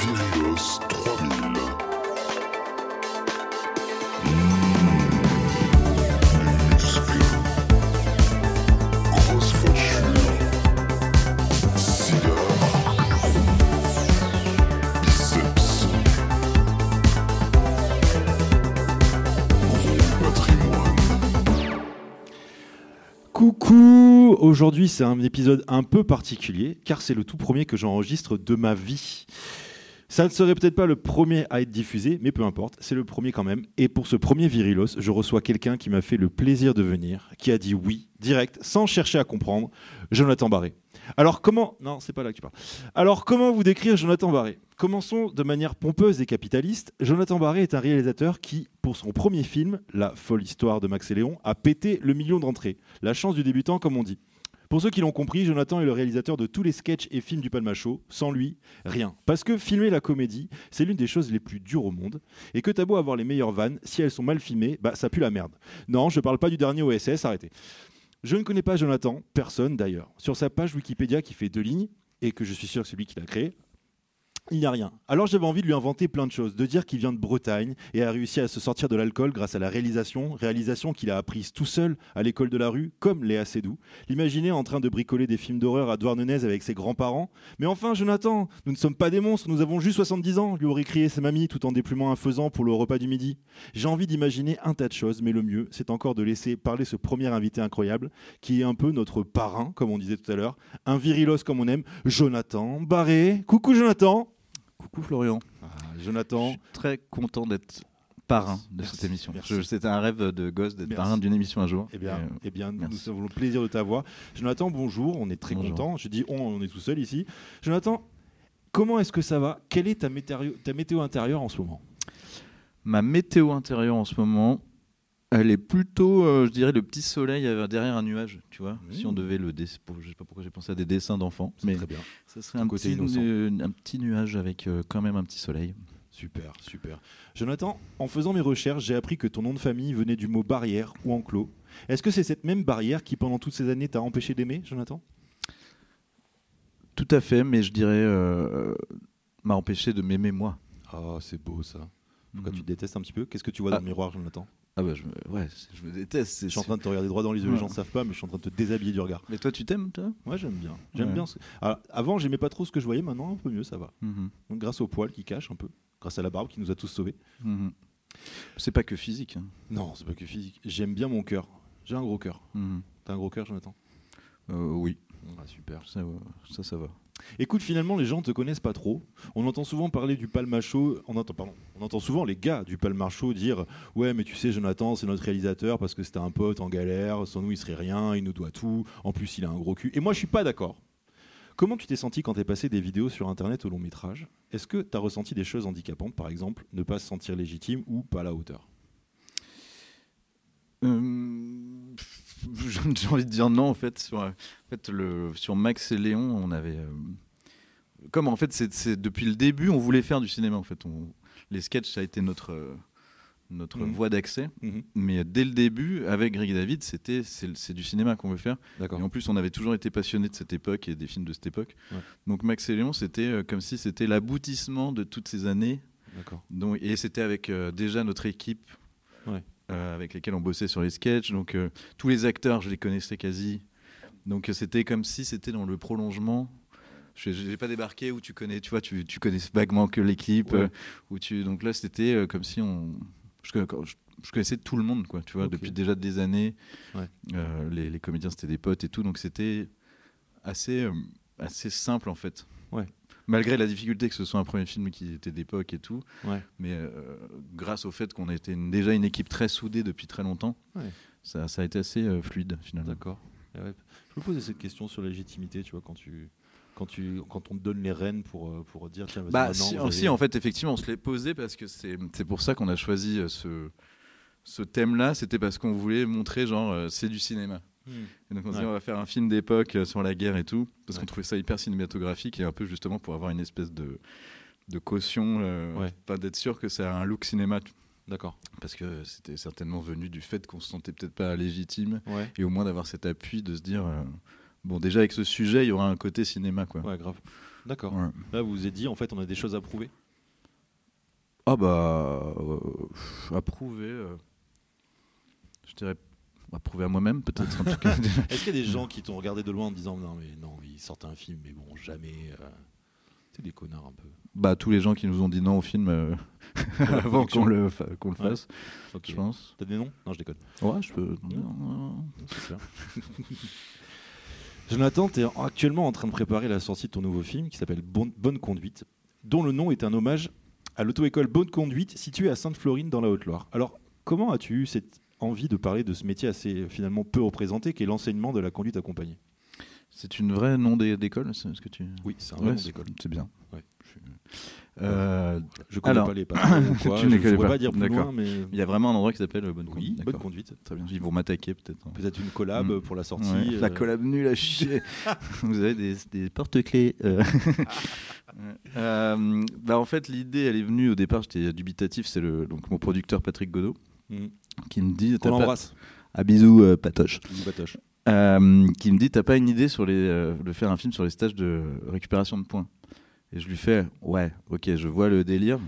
Virios 3000. Muscles. Grosse facture. Cigare. Biceps. Gros patrimoine. Coucou Aujourd'hui c'est un épisode un peu particulier car c'est le tout premier que j'enregistre de ma vie. Ça ne serait peut-être pas le premier à être diffusé, mais peu importe, c'est le premier quand même. Et pour ce premier Virilos, je reçois quelqu'un qui m'a fait le plaisir de venir, qui a dit oui, direct, sans chercher à comprendre, Jonathan Barré. Alors comment... Non, c'est pas là que tu parles. Alors comment vous décrire Jonathan Barré? Commençons de manière pompeuse et capitaliste. Jonathan Barré est un réalisateur qui, pour son premier film, La folle histoire de Max et Léon, a pété le million d'entrées. La chance du débutant, comme on dit. Pour ceux qui l'ont compris, Jonathan est le réalisateur de tous les sketchs et films du Palmacho. Sans lui, rien. Parce que filmer la comédie, c'est l'une des choses les plus dures au monde. Et que t'as beau avoir les meilleures vannes, si elles sont mal filmées, bah ça pue la merde. Non, je parle pas du dernier OSS, arrêtez. Je ne connais pas Jonathan, personne d'ailleurs. Sur sa page Wikipédia qui fait deux lignes, et que je suis sûr que c'est lui qui l'a créé, il n'y a rien. Alors j'avais envie de lui inventer plein de choses, de dire qu'il vient de Bretagne et a réussi à se sortir de l'alcool grâce à la réalisation, réalisation qu'il a apprise tout seul à l'école de la rue, comme Léa Seydoux. L'imaginer en train de bricoler des films d'horreur à Douarnenez avec ses grands-parents. Mais enfin, Jonathan, nous ne sommes pas des monstres, nous avons juste 70 ans, lui aurait crié sa mamie tout en déplumant un faisan pour le repas du midi. J'ai envie d'imaginer un tas de choses, mais le mieux, c'est encore de laisser parler ce premier invité incroyable, qui est un peu notre parrain, comme on disait tout à l'heure, un virilos comme on aime, Jonathan Barré. Coucou Jonathan Coucou Florian. Ah, Je Jonathan, suis très content d'être parrain de Merci, cette émission. Je- C'était un rêve de gosse d'être parrain d'une émission un jour. Eh bien, Et, euh, eh bien nous avons le plaisir de ta voix. Jonathan, bonjour, on est très Bonjour. content. Je dis on, on est tout seul ici. Jonathan, comment est-ce que ça va? Quelle est ta météo, ta météo intérieure en ce moment? Ma météo intérieure en ce moment, elle est plutôt, euh, je dirais, le petit soleil euh, derrière un nuage. Tu vois, Mmh. si on devait le dessiner, je sais pas pourquoi j'ai pensé à des dessins d'enfants, mais très bien. ça serait un côté petit, nu- un petit nuage avec euh, quand même un petit soleil. Super, super. Jonathan, en faisant mes recherches, j'ai appris que ton nom de famille venait du mot barrière ou enclos. Est-ce que c'est cette même barrière qui, pendant toutes ces années, t'a empêché d'aimer, Jonathan? Tout à fait, mais je dirais euh, m'a empêché de m'aimer moi. Ah, c'est beau ça. Pourquoi Mhm. tu te détestes un petit peu Qu'est-ce que tu vois dans Ah. le miroir, Jonathan? Ah bah je me, ouais, je me déteste. Je suis en train de te regarder droit dans les yeux, les Ouais. gens ne savent pas, mais je suis en train de te déshabiller du regard. Mais toi, tu t'aimes, toi? Moi, j'aime bien. J'aime Ouais. bien. ce- Alors, avant, j'aimais pas trop ce que je voyais, maintenant, un peu mieux, ça va. Mhm. Donc, grâce au poil qui cache un peu, grâce à la barbe qui nous a tous sauvés. Mhm. C'est pas que physique. hein. Non, c'est pas que physique. J'aime bien mon cœur. J'ai un gros cœur. Mhm. T'as un gros cœur, Jonathan? Euh, oui, Ah, super. ça, ça, ça va. Écoute, finalement, les gens te connaissent pas trop. On entend souvent parler du Palmacho. On entend. On entend souvent les gars du Palmacho dire Ouais, mais tu sais, Jonathan, c'est notre réalisateur parce que c'était un pote en galère. Sans nous, il serait rien. Il nous doit tout. En plus, il a un gros cul. Et moi, je suis pas d'accord. Comment tu t'es senti quand t'es passé des vidéos sur Internet au long métrage? Est-ce que t'as ressenti des choses handicapantes, par exemple, ne pas se sentir légitime ou pas à la hauteur? J'ai envie de dire non, en fait. Sur, euh, en fait, le, sur Max et Léon, on avait. euh, comme en fait, c'est depuis le début, on voulait faire du cinéma. En fait, on, les sketchs, ça a été notre, euh, notre Mhm. voie d'accès. Mhm. Mais dès le début, avec Greg David, c'était c'est du cinéma qu'on veut faire. Et en plus, on avait toujours été passionné de cette époque et des films de cette époque. Ouais. Donc Max et Léon, c'était euh, comme si c'était l'aboutissement de toutes ces années. Donc, et c'était avec euh, déjà notre équipe Ouais. Euh, avec lesquels on bossait sur les sketchs. Donc euh, tous les acteurs, je les connaissais quasi. Donc euh, c'était comme si c'était dans le prolongement. Je n'ai pas débarqué où tu connais, tu vois, tu, tu connais vaguement que l'équipe. Ouais. euh, tu, donc là, c'était comme si on. Je, je- je connaissais tout le monde, quoi, tu vois, depuis déjà des années. Ouais. Les, les comédiens, c'était des potes et tout. Donc c'était assez, assez simple, en fait. Ouais. Malgré la difficulté que ce soit un premier film qui était d'époque et tout. Ouais. Mais euh, grâce au fait qu'on était une- déjà une équipe très soudée depuis très longtemps, Ouais. ça, ça a été assez euh, fluide finalement. D'accord. Ouais. Je me posais cette question sur la légitimité, tu vois, quand tu. Quand, tu, quand on te donne les rênes pour, euh, pour dire tiens, vas-y, Bah, maintenant, si, si, en fait, effectivement, on se l'est posé parce que c'est c'est pour ça qu'on a choisi ce, ce thème-là. C'était parce qu'on voulait montrer, genre, c'est du cinéma. Hmm. Et donc on s'est Ouais. dit, on va faire un film d'époque euh, sur la guerre et tout, parce Ouais. qu'on trouvait ça hyper cinématographique et un peu justement pour avoir une espèce de, de caution, euh, Ouais. enfin, d'être sûr que ça a un look cinéma. D'accord. Parce que c'était certainement venu du fait qu'on se sentait peut-être pas légitime et au moins d'avoir cet appui de se dire, euh, bon, déjà avec ce sujet, il y aura un côté cinéma, quoi. Ouais, grave. D'accord. Là, vous vous êtes dit, en fait, on a des choses à prouver. Ah bah euh, approuver. euh, je dirais approuver à moi-même peut-être en tout cas. Est-ce qu'il y a des gens qui t'ont regardé de loin en te disant non, mais non, ils sortent un film, mais bon, jamais. euh, C'est des connards un peu. bah tous les gens qui nous ont dit non au film euh, avant qu'on le fa- qu'on le Ouais. fasse, je pense. T'as des noms? Non, je déconne. Ouais, je peux. C'est clair. Jonathan, tu es actuellement en train de préparer la sortie de ton nouveau film qui s'appelle Bonne, Bonne Conduite, dont le nom est un hommage à l'auto-école Bonne Conduite située à Sainte-Florine dans la Haute-Loire. Alors, comment as-tu eu cette envie de parler de ce métier assez euh, finalement peu représenté qui est l'enseignement de la conduite accompagnée C'est une vraie nom d'é- d'école, c'est ce que tu. Oui, c'est un Ouais, vrai nom c'est- d'école. C'est bien. Ouais. Je- Euh, Je connais Alors, pas les patrons quoi, tu ne connais ne pourrais pas. pas dire plus D'accord. loin, mais Il y a vraiment un endroit qui s'appelle euh, Bonne oui, Conduite. Bonne. Conduite. Très bien. Ils vont m'attaquer peut-être. Peut-être une collab Mm. pour la sortie. Ouais, La euh, collab nulle à chier. Vous avez des, des porte-clés. euh. Ouais. Euh, bah en fait, l'idée, elle est venue au départ, j'étais dubitatif. C'est le, donc mon producteur Patrick Godot mm. Qui me dit On t'as pas- l'embrasse. Ah, bisous, euh, Patoche. Bisous, Batoche. Euh, qui me dit T'as pas une idée sur les, euh, de faire un film sur les stages de récupération de points Et je lui fais Ouais, ok, je vois le délire.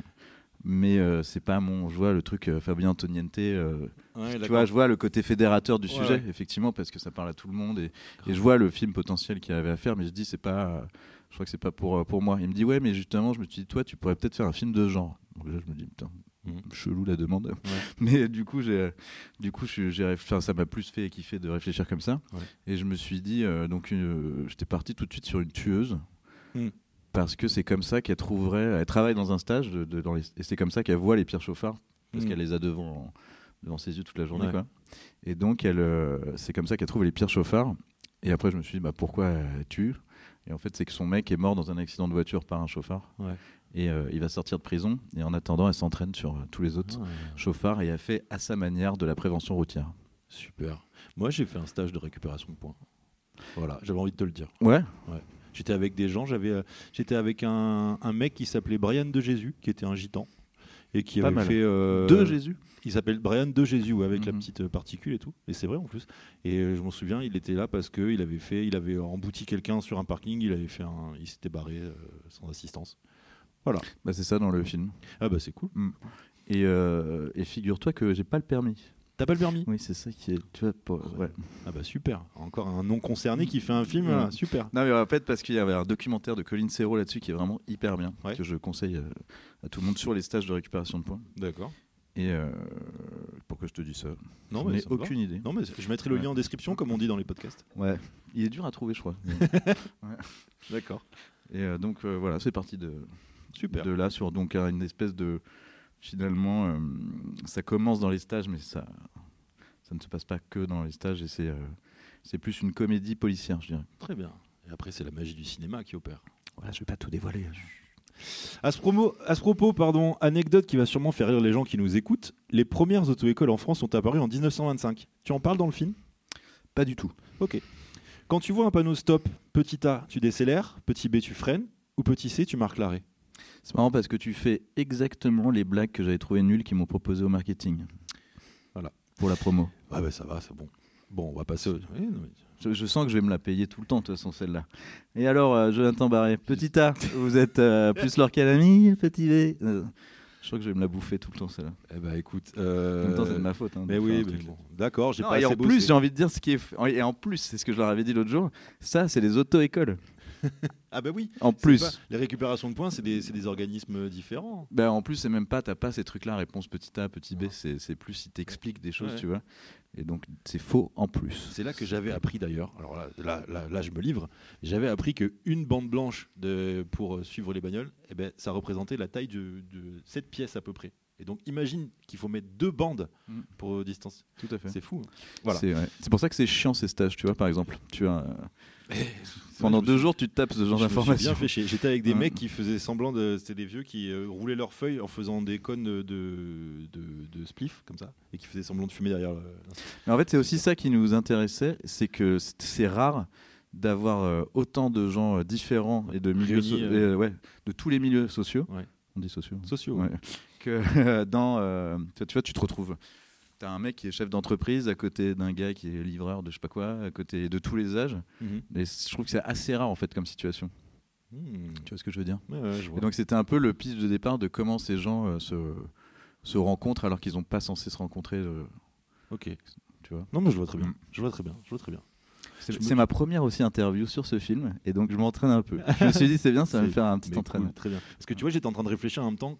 Mais euh, c'est pas mon. Je vois le truc Fabien Antoniente. Ouais, tu vois, je vois le côté fédérateur du Ouais, sujet, ouais. effectivement, parce que ça parle à tout le monde. Et, et je vois le film potentiel qu'il y avait à faire, mais je dis, c'est pas. je crois que c'est pas pour, pour moi. Il me dit, ouais, mais justement, je me suis dit, toi, tu pourrais peut-être faire un film de genre. Donc là, je me dis, putain, Mhm. chelou la demande. Mais du coup, j'ai, du coup, j'ai, ça m'a plus fait kiffer de réfléchir comme ça. Ouais. Et je me suis dit, euh, donc, euh, j'étais parti tout de suite sur une tueuse. Mhm. Parce que c'est comme ça qu'elle trouverait. Elle travaille dans un stage, de, de- dans les- et c'est comme ça qu'elle voit les pires chauffards. Parce Mhm. qu'elle les a devant, devant ses yeux toute la journée. Ouais. Quoi. Et donc, elle, euh, c'est comme ça qu'elle trouve les pires chauffards. Et après, je me suis dit, bah, pourquoi elle tue? Et en fait, c'est que son mec est mort dans un accident de voiture par un chauffard. Ouais. Et euh, il va sortir de prison. Et en attendant, elle s'entraîne sur euh, tous les autres Ah, chauffards. Et elle fait à sa manière de la prévention routière. super. Moi, j'ai fait un stage de récupération de points. Voilà, j'avais envie de te le dire. Ouais. J'étais avec des gens, j'avais, euh, j'étais avec un, un mec qui s'appelait Brian de Jésus, qui était un gitan. Et qui Pas avait mal. fait. De Jésus. Il s'appelle Brian de Jésus, ouais, avec la Mhm. petite particule et tout. Et c'est vrai en plus. Et je m'en souviens, il était là parce qu'il avait fait, il avait embouti quelqu'un sur un parking, il avait fait un, il s'était barré sans assistance. Bah, c'est ça dans le film. Ah bah c'est cool. Et, euh, et figure-toi que j'ai pas le permis. T'as pas le permis? Oui, c'est ça qui est. Tu vois, pour- ouais. Ah bah super. Encore un non concerné qui fait un film, voilà, super. Non, mais en fait, parce qu'il y avait un documentaire de Colin Serrault là-dessus qui est vraiment hyper bien, Ouais. que je conseille euh, à tout le monde sur les stages de récupération de points. D'accord. Et euh, pourquoi je te dis ça Non Je mais n'ai ça me va. aucune idée. Non mais je mettrai le Ouais. lien en description comme on dit dans les podcasts. Ouais. Il est dur à trouver, je crois. D'accord. Et euh, donc euh, voilà, c'est parti de, Super. de là sur donc un- une espèce de finalement, euh, ça commence dans les stages, mais ça, ça ne se passe pas que dans les stages et c'est euh, c'est plus une comédie policière, je dirais. Très bien. Et après c'est la magie du cinéma qui opère. Voilà, je vais pas tout dévoiler. À ce, promo- à ce propos, pardon, anecdote qui va sûrement faire rire les gens qui nous écoutent. Les premières auto-écoles en France sont apparues en 1925. Tu en parles dans le film? Pas du tout. Ok. Quand tu vois un panneau stop, petit A, tu décélères, petit B, tu freines, ou petit C, tu marques l'arrêt. C'est marrant parce que tu fais exactement les blagues que j'avais trouvées nulles qu'ils m'ont proposées au marketing. Voilà. Pour la promo. Ah bah ça va, c'est bon. Bon, on va passer au... Oui, non, mais- Je, je sens que je vais me la payer tout le temps, de toute façon, celle-là. Et alors, euh, Jonathan Barré, petit A, vous êtes euh, plus leur l'ami, petit B Euh, Je crois que je vais me la bouffer tout le temps, celle-là. Eh bah écoute... En euh, même temps, c'est de ma faute. hein, Mais oui, mais bon. D'accord, j'ai pas et assez en plus, j'ai envie de dire ce qui est. Et en plus, c'est ce que je leur avais dit l'autre jour, ça, c'est les auto-écoles. Ah bah oui. En plus. pas- Les récupérations de points, c'est des, organismes différents. Ben, en plus, c'est même pas, t'as pas ces trucs-là, réponse petit A, petit B, c'est plus si t'expliques des choses, Ouais. tu vois. Et donc, c'est faux en plus. C'est là que j'avais appris d'ailleurs, alors là, là, là, là, je me livre, j'avais appris qu'une bande blanche de, pour euh, suivre les bagnoles, eh ben, ça représentait la taille de, de cette pièce à peu près. Et donc imagine qu'il faut mettre deux bandes Mm. pour euh, distance. Tout à fait. C'est fou. hein. Voilà. C'est pour ça que c'est chiant ces stages, tu vois, par exemple. Tu as, euh, pendant je me deux jours, tu te tapes ce genre d'informations. J'étais avec des Ouais. mecs qui faisaient semblant de. C'était des vieux qui euh, roulaient leurs feuilles en faisant des cônes de, de, de spliff, comme ça, et qui faisaient semblant de fumer derrière le-. Mais en fait, c'est aussi ça qui nous intéressait, c'est que c'est- rare d'avoir euh, autant de gens euh, différents et de milieux, Réunis, so- et, ouais, de tous les milieux sociaux. Ouais. On dit sociaux. hein. Sociaux. Ouais. Que dans, tu vois, tu te retrouves. T'as un mec qui est chef d'entreprise à côté d'un gars qui est livreur de je sais pas quoi, à côté de tous les âges. Mhm. Et je trouve que c'est assez rare en fait comme situation. Hmm. Tu vois ce que je veux dire? Ouais, ouais, je vois. Et donc c'était un peu le pitch de départ de comment ces gens euh, se, se rencontrent alors qu'ils n'ont pas censé se rencontrer. euh, Ok. tu vois? Non, mais je vois très bien. Mm. Je vois très bien. Je vois très bien. C'est ma première aussi interview sur ce film et donc je m'entraîne un peu. Je me suis dit c'est bien, ça va me faire un petit entraînement. cool, très bien. Parce que tu vois, j'étais en train de réfléchir en même temps.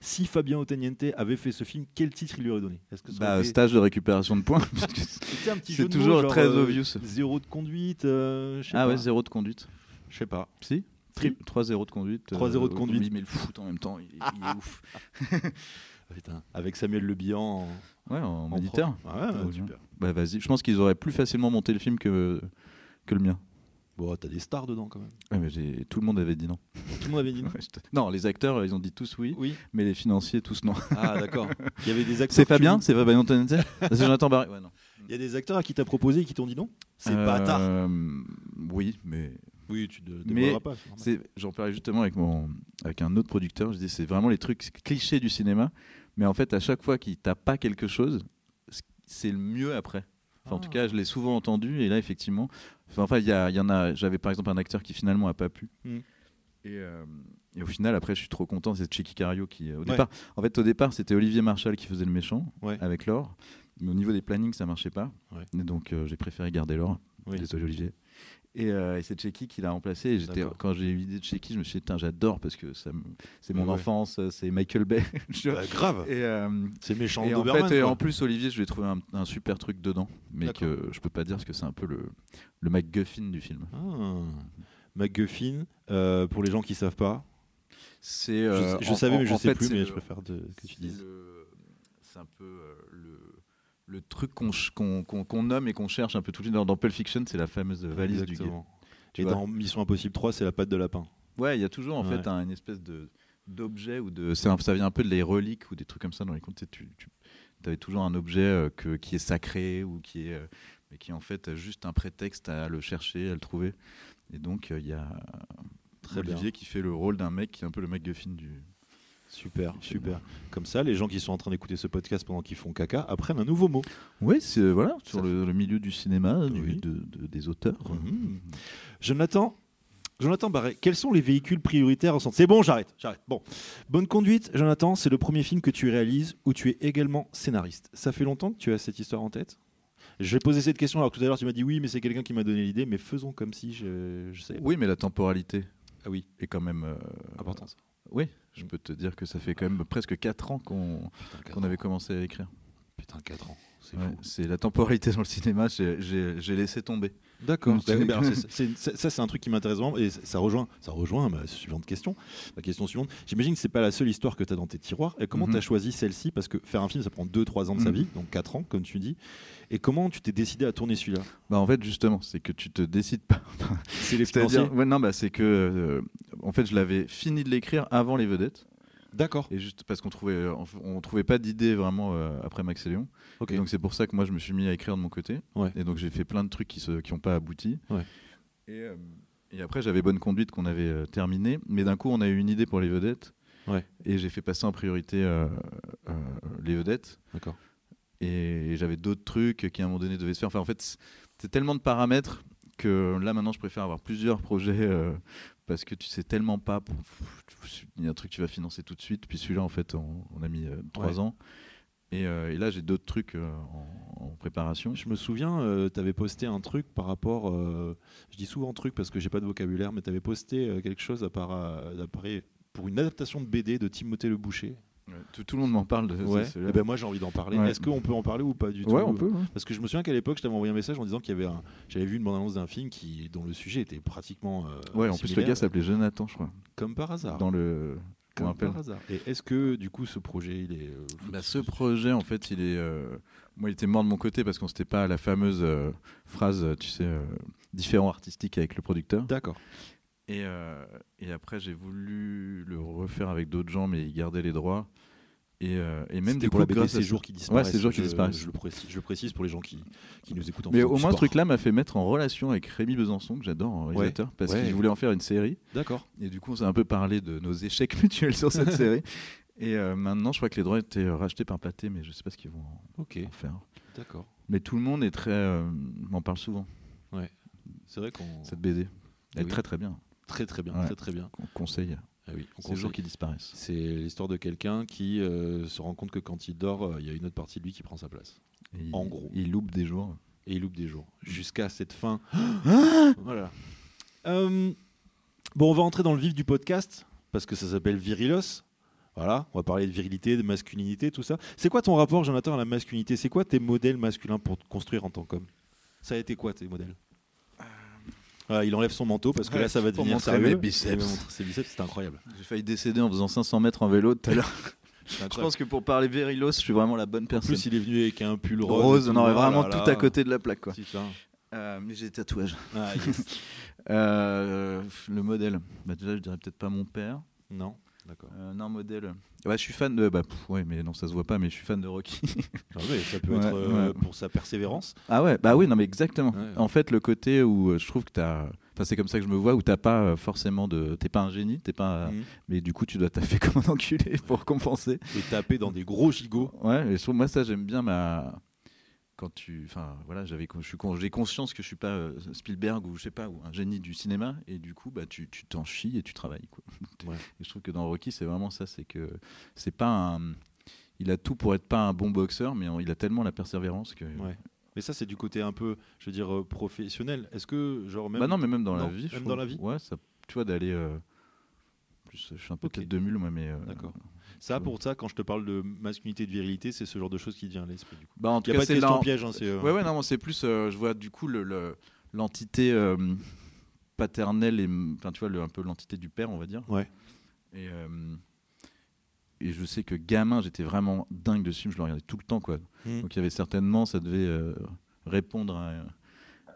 Si Fabien Oteniente avait fait ce film, quel titre il lui aurait donné? Est-ce que ça Bah, aurait stage de récupération de points. c'est toujours mots, très euh, obvious. Zéro de conduite. euh, ah pas. ouais, zéro de conduite. Je sais pas. Si Tri- 3-0 de conduite. 3-0 de conduite. Oui, mais le foot en même temps, il est, il est ouf. Putain, avec Samuel Le Bihan en, Ouais, en en militaire. prof. Ouais, ouais, Ah, super. Bah vas-y, je pense qu'ils auraient plus facilement monté le film que, que le mien. Bon, t'as des stars dedans quand même. Ouais, mais j'ai- tout le monde avait dit non. Tout le monde avait dit non. Non, les acteurs, ils ont dit tous oui, Oui. mais les financiers, tous non. Ah d'accord. Il y avait des acteurs. C'est Fabien C'est Fabien Antoinette C'est Jonathan Barré Ouais, non. Il y a des acteurs à qui t'as proposé et qui t'ont dit non. C'est Euh, bâtard. Oui, mais Oui, tu ne dévoileras pas. j'en parlais justement avec, mon, avec un autre producteur. Je dis c'est vraiment les trucs clichés du cinéma, mais en fait, à chaque fois qu'il t'a pas quelque chose, c'est le mieux après. Enfin, En Ah. tout cas, je l'ai souvent entendu, et là, effectivement, enfin, il y, en a. J'avais par exemple un acteur qui finalement a pas pu. Mm. Et, euh, et au final, après, je suis trop content. C'est Chicky Cario qui, euh, au Ouais. départ, en fait, au départ, c'était Olivier Marchal qui faisait le méchant Ouais. avec Laure. Mais au niveau des plannings, ça marchait pas. Ouais. Et donc, euh, j'ai préféré garder Laure. Oui. Désolé, Olivier. Et, euh, et c'est Checky qui l'a remplacé. Et j'étais, D'accord. quand j'ai eu l'idée de Checky, je me suis dit, j'adore parce que ça c'est mon Ouais, enfance, c'est Michael Bay. Bah, grave. et, euh, C'est méchant et en fait, et en plus, Olivier, je lui ai trouvé un, un super truc dedans, mais que je peux pas dire parce que c'est un peu le, le MacGuffin du film. Ah. MacGuffin, euh, pour les gens qui savent pas. C'est, Je, je en- savais, mais je sais fait, plus, mais le- je préfère de- que tu dises. C'est un peu le, le truc qu'on, nomme et qu'on cherche un peu tout de suite dans, dans Pulp Fiction, c'est la fameuse valise du Exactement. Tu Et vois. dans Mission Impossible 3, c'est la patte de lapin. Ouais, il y a toujours en Ouais. fait un- une espèce de d'objet ou de ça vient un peu de les reliques ou des trucs comme ça dans les contes. Tu, tu avais toujours un objet euh, que, qui est sacré ou qui est euh, mais qui en fait juste un prétexte à le chercher, à le trouver. Et donc euh, il y a Très Olivier qui fait le rôle d'un mec qui est un peu le MacGuffin du. Super, super. Comme ça, les gens qui sont en train d'écouter ce podcast pendant qu'ils font caca apprennent un nouveau mot. Oui, c'est euh, voilà sur le, le milieu du cinéma, du- Oui. de- de- des auteurs. Mhm. Jonathan, Jonathan Barret, quels sont les véhicules prioritaires en santé? C'est bon, j'arrête, j'arrête. Bon, bonne conduite, Jonathan. C'est le premier film que tu réalises où tu es également scénariste. Ça fait longtemps que tu as cette histoire en tête? Je vais poser cette question alors que tout à l'heure tu m'as dit oui, mais c'est quelqu'un qui m'a donné l'idée. Mais faisons comme si je, je sais. Oui, mais la temporalité Ah oui, est quand même euh, important ça. Oui, je peux te dire que ça fait quand même presque 4 ans qu'on avait commencé à écrire. Putain, 4 ans. C'est Ouais, la temporalité dans le cinéma, j'ai- laissé tomber. D'accord. Bah, ça, c'est un truc qui m'intéresse vraiment. Et ça rejoint, ça rejoint ma suivante question. La question suivante. J'imagine que c'est pas la seule histoire que tu as dans tes tiroirs. Et comment Mhm. tu as choisi celle-ci? Parce que faire un film, ça prend 2-3 ans de sa Mhm. vie, donc 4 ans, comme tu dis. Et comment tu t'es décidé à tourner celui-là? Bah en fait justement, c'est que tu te décides pas. C'est les C'est-à-dire, financiers? ouais, non, bah c'est que euh, en fait je l'avais fini de l'écrire avant les vedettes D'accord. et juste parce qu'on trouvait on, on trouvait pas d'idée vraiment euh, après Max et Léon. Ok. Et donc c'est pour ça que moi je me suis mis à écrire de mon côté. Ouais. Et donc j'ai fait plein de trucs qui se qui pas abouti. Ouais. Et, euh, et après j'avais bonne conduite qu'on avait euh, terminé, mais d'un coup on a eu une idée pour les vedettes. Ouais. Et j'ai fait passer en priorité euh, euh, les vedettes. D'accord. Et j'avais d'autres trucs qui à un moment donné devaient se faire. Enfin, en fait, c'est- tellement de paramètres que là maintenant je préfère avoir plusieurs projets euh, parce que tu sais tellement pas. Il y a un truc que tu vas financer tout de suite, puis celui-là en fait on, on a mis euh, trois Ouais. ans. Et, euh, et là j'ai d'autres trucs en, en préparation. Je me souviens, tu avais posté un truc par rapport. je dis souvent truc parce que j'ai pas de vocabulaire, mais tu avais posté quelque chose à part, euh, d'après- pour une adaptation de BD de Timothée Le Boucher. Tout, tout le monde m'en parle de Ouais. ce- Eh ben moi j'ai envie d'en parler. Ouais. Est-ce qu'on peut en parler ou pas du tout ouais, on peut. Parce que je me souviens qu'à l'époque, je t'avais envoyé un message en disant qu'il y avait un... j'avais vu une bande-annonce d'un film qui... dont le sujet était pratiquement. euh, Ouais, en plus le gars s'appelait Jonathan, je crois. Comme par hasard. Dans le. Comme par hasard. Et est-ce que du coup ce projet il est. euh, Bah, ce projet, en fait, il est. euh, Moi, il était mort de mon côté parce qu'on s'était pas à la fameuse euh, phrase, tu sais, différent artistique avec le producteur. D'accord. Et, euh, et après, j'ai voulu le refaire avec d'autres gens, mais ils gardaient les droits. Et, euh, et même du pour la ces jours qui disparaissent. Ouais, ces jours qui je- disparaissent. Je le précise, je le précise pour les gens qui, qui nous écoutent en Mais au moins, ce sport. truc-là m'a fait mettre en relation avec Rémi Besançon, que j'adore, en réalisateur, parce Ouais. qu'il voulait en faire une série. D'accord. Et du coup, on s'est un peu parlé de nos échecs mutuels sur cette série. Et euh, maintenant, je crois que les droits étaient rachetés par Pathé, mais je sais pas ce qu'ils vont en- Ok. en faire. D'accord. Mais tout le monde est très. euh, m'en parle souvent, C'est vrai qu'on. cette BD. Elle est très très bien. Très très bien, Ouais. très très bien. Con- Conseil. Ah oui, on conseille. qui disparaissent. C'est l'histoire de quelqu'un qui euh, se rend compte que quand il dort, euh, il y a une autre partie de lui qui prend sa place. Et il- En gros. Il loupe des jours. Et il loupe des jours. Jusqu'à cette fin. voilà. Euh, bon, on va entrer dans le vif du podcast, parce que ça s'appelle Virilos. Voilà, on va parler de virilité, de masculinité, tout ça. C'est quoi ton rapport, Jonathan, à la masculinité? C'est quoi tes modèles masculins pour te construire en tant qu'homme? Ça a été quoi tes modèles? Voilà, Il enlève son manteau parce que Ouais, là, ça va devenir sérieux. mes biceps. Ses biceps, c'est incroyable. J'ai failli décéder en faisant 500 mètres en vélo tout à l'heure. Je pense que pour parler Verilos, je suis vraiment la bonne En personne. plus, il est venu avec un pull rose. On aurait Oh vraiment là tout à côté de la plaque. Quoi. Euh, mais j'ai des tatouages. Ah, yes. Euh, le modèle. Bah, déjà, je dirais peut-être pas mon père. non, d'accord. Euh, non, modèle. Ouais, je suis fan de. Bah, pff, ouais, mais non, ça se voit pas, mais je suis fan de Rocky. Ah ouais, ça peut Ouais, être euh, ouais. pour sa persévérance. ah ouais, bah oui, non, mais exactement. Ouais. En fait, le côté où euh, je trouve que t'as. Enfin, c'est comme ça que je me vois, où t'as pas euh, forcément de. T'es pas un génie, t'es pas. Mhm. Mais du coup, tu dois taffer comme un enculé pour compenser. Et taper dans des gros gigots. Ouais, et je trouve, moi, ça, j'aime bien ma. Quand tu. Enfin, voilà, j'avais, je suis j'ai conscience que je suis pas euh, Spielberg ou je sais pas, ou un génie du cinéma, et du coup, bah, tu tu t'en chies et tu travailles, quoi. Ouais. Et je trouve que dans Rocky, c'est vraiment ça, c'est que c'est pas un. Il a tout pour être pas un bon boxeur, mais il a tellement la persévérance que. Ouais. Mais ça, c'est du côté un peu, je veux dire, euh, professionnel. Est-ce que, genre, même. bah non, mais même dans la Non, vie. je même trouve. dans la vie Ouais, ça. Tu vois, d'aller. euh, Plus, je suis un peu Ok. tête de mule, moi, mais. euh, D'accord. Ça, pour ça, quand je te parle de masculinité et de virilité, c'est ce genre de choses qui vient à l'esprit. Bah, en Il tout n'y a cas, pas de question piège. Hein, c'est, euh, Ouais, ouais, non, c'est plus, euh, je vois du coup le- le- l'entité euh, paternelle et, enfin, tu vois, le- un peu l'entité du père, on va dire. Ouais. Et, euh, et je sais que gamin, j'étais vraiment dingue dessus, je le regardais tout le temps, quoi. Mhm. Donc il y avait certainement, ça devait répondre à,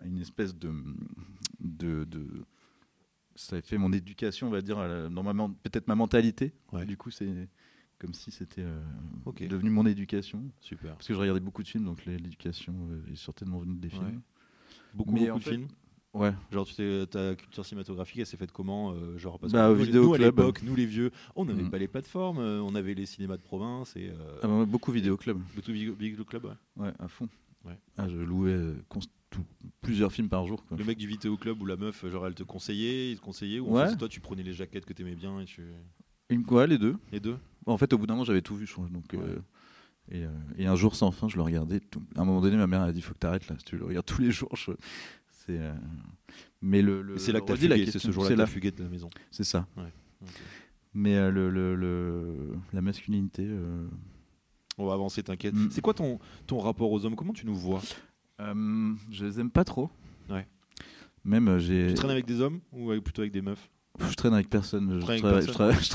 à une espèce de, de, de- ça a fait mon éducation, on va dire, men- peut-être ma mentalité. Ouais. Du coup, c'est comme si c'était euh, devenu mon éducation. Super. Parce que je regardais beaucoup de films, donc l'éducation euh, est certainement venue des films. Ouais. Beaucoup, beaucoup en de fait- films. Ouais. Genre, tu sais, ta culture cinématographique, elle s'est faite comment euh, genre, parce Bah, que nous, vidéo nous, à club. l'époque, nous les vieux, on n'avait Mhm. pas les plateformes, euh, on avait les cinémas de province et euh, Ah bah, beaucoup vidéo club. le tout Big, Big Club. ouais. Ouais, à fond. Ouais. Ah, je louais euh, tout- plusieurs films par jour. Quoi. Le mec du vidéo club ou la meuf, genre, elle te conseillait, il te conseillait, ou en Ouais. fait, toi, tu prenais les jaquettes que t'aimais bien et tu. Me- ouais, les deux. Les deux En fait, au bout d'un moment, j'avais tout vu, je crois. Donc, euh, et, euh, et un jour sans fin, je le regardais. tout- À un moment donné, ma mère a dit faut que t'arrêtes là. Si tu le regardes tous les jours, je- c'est. euh, Mais le. C'est là que t'as fugué, c'est ce jour-là C'est que t'as là. fugué de la maison. C'est ça. Mais le, le- le- la masculinité. On va avancer, t'inquiète. Mm. C'est quoi ton, ton rapport aux hommes? Comment tu nous vois? Je les aime pas trop. Ouais. Même j'ai. Tu traînes avec des hommes ou plutôt avec des meufs? Je traîne avec personne. Je avec personne. travaille- je travaille- je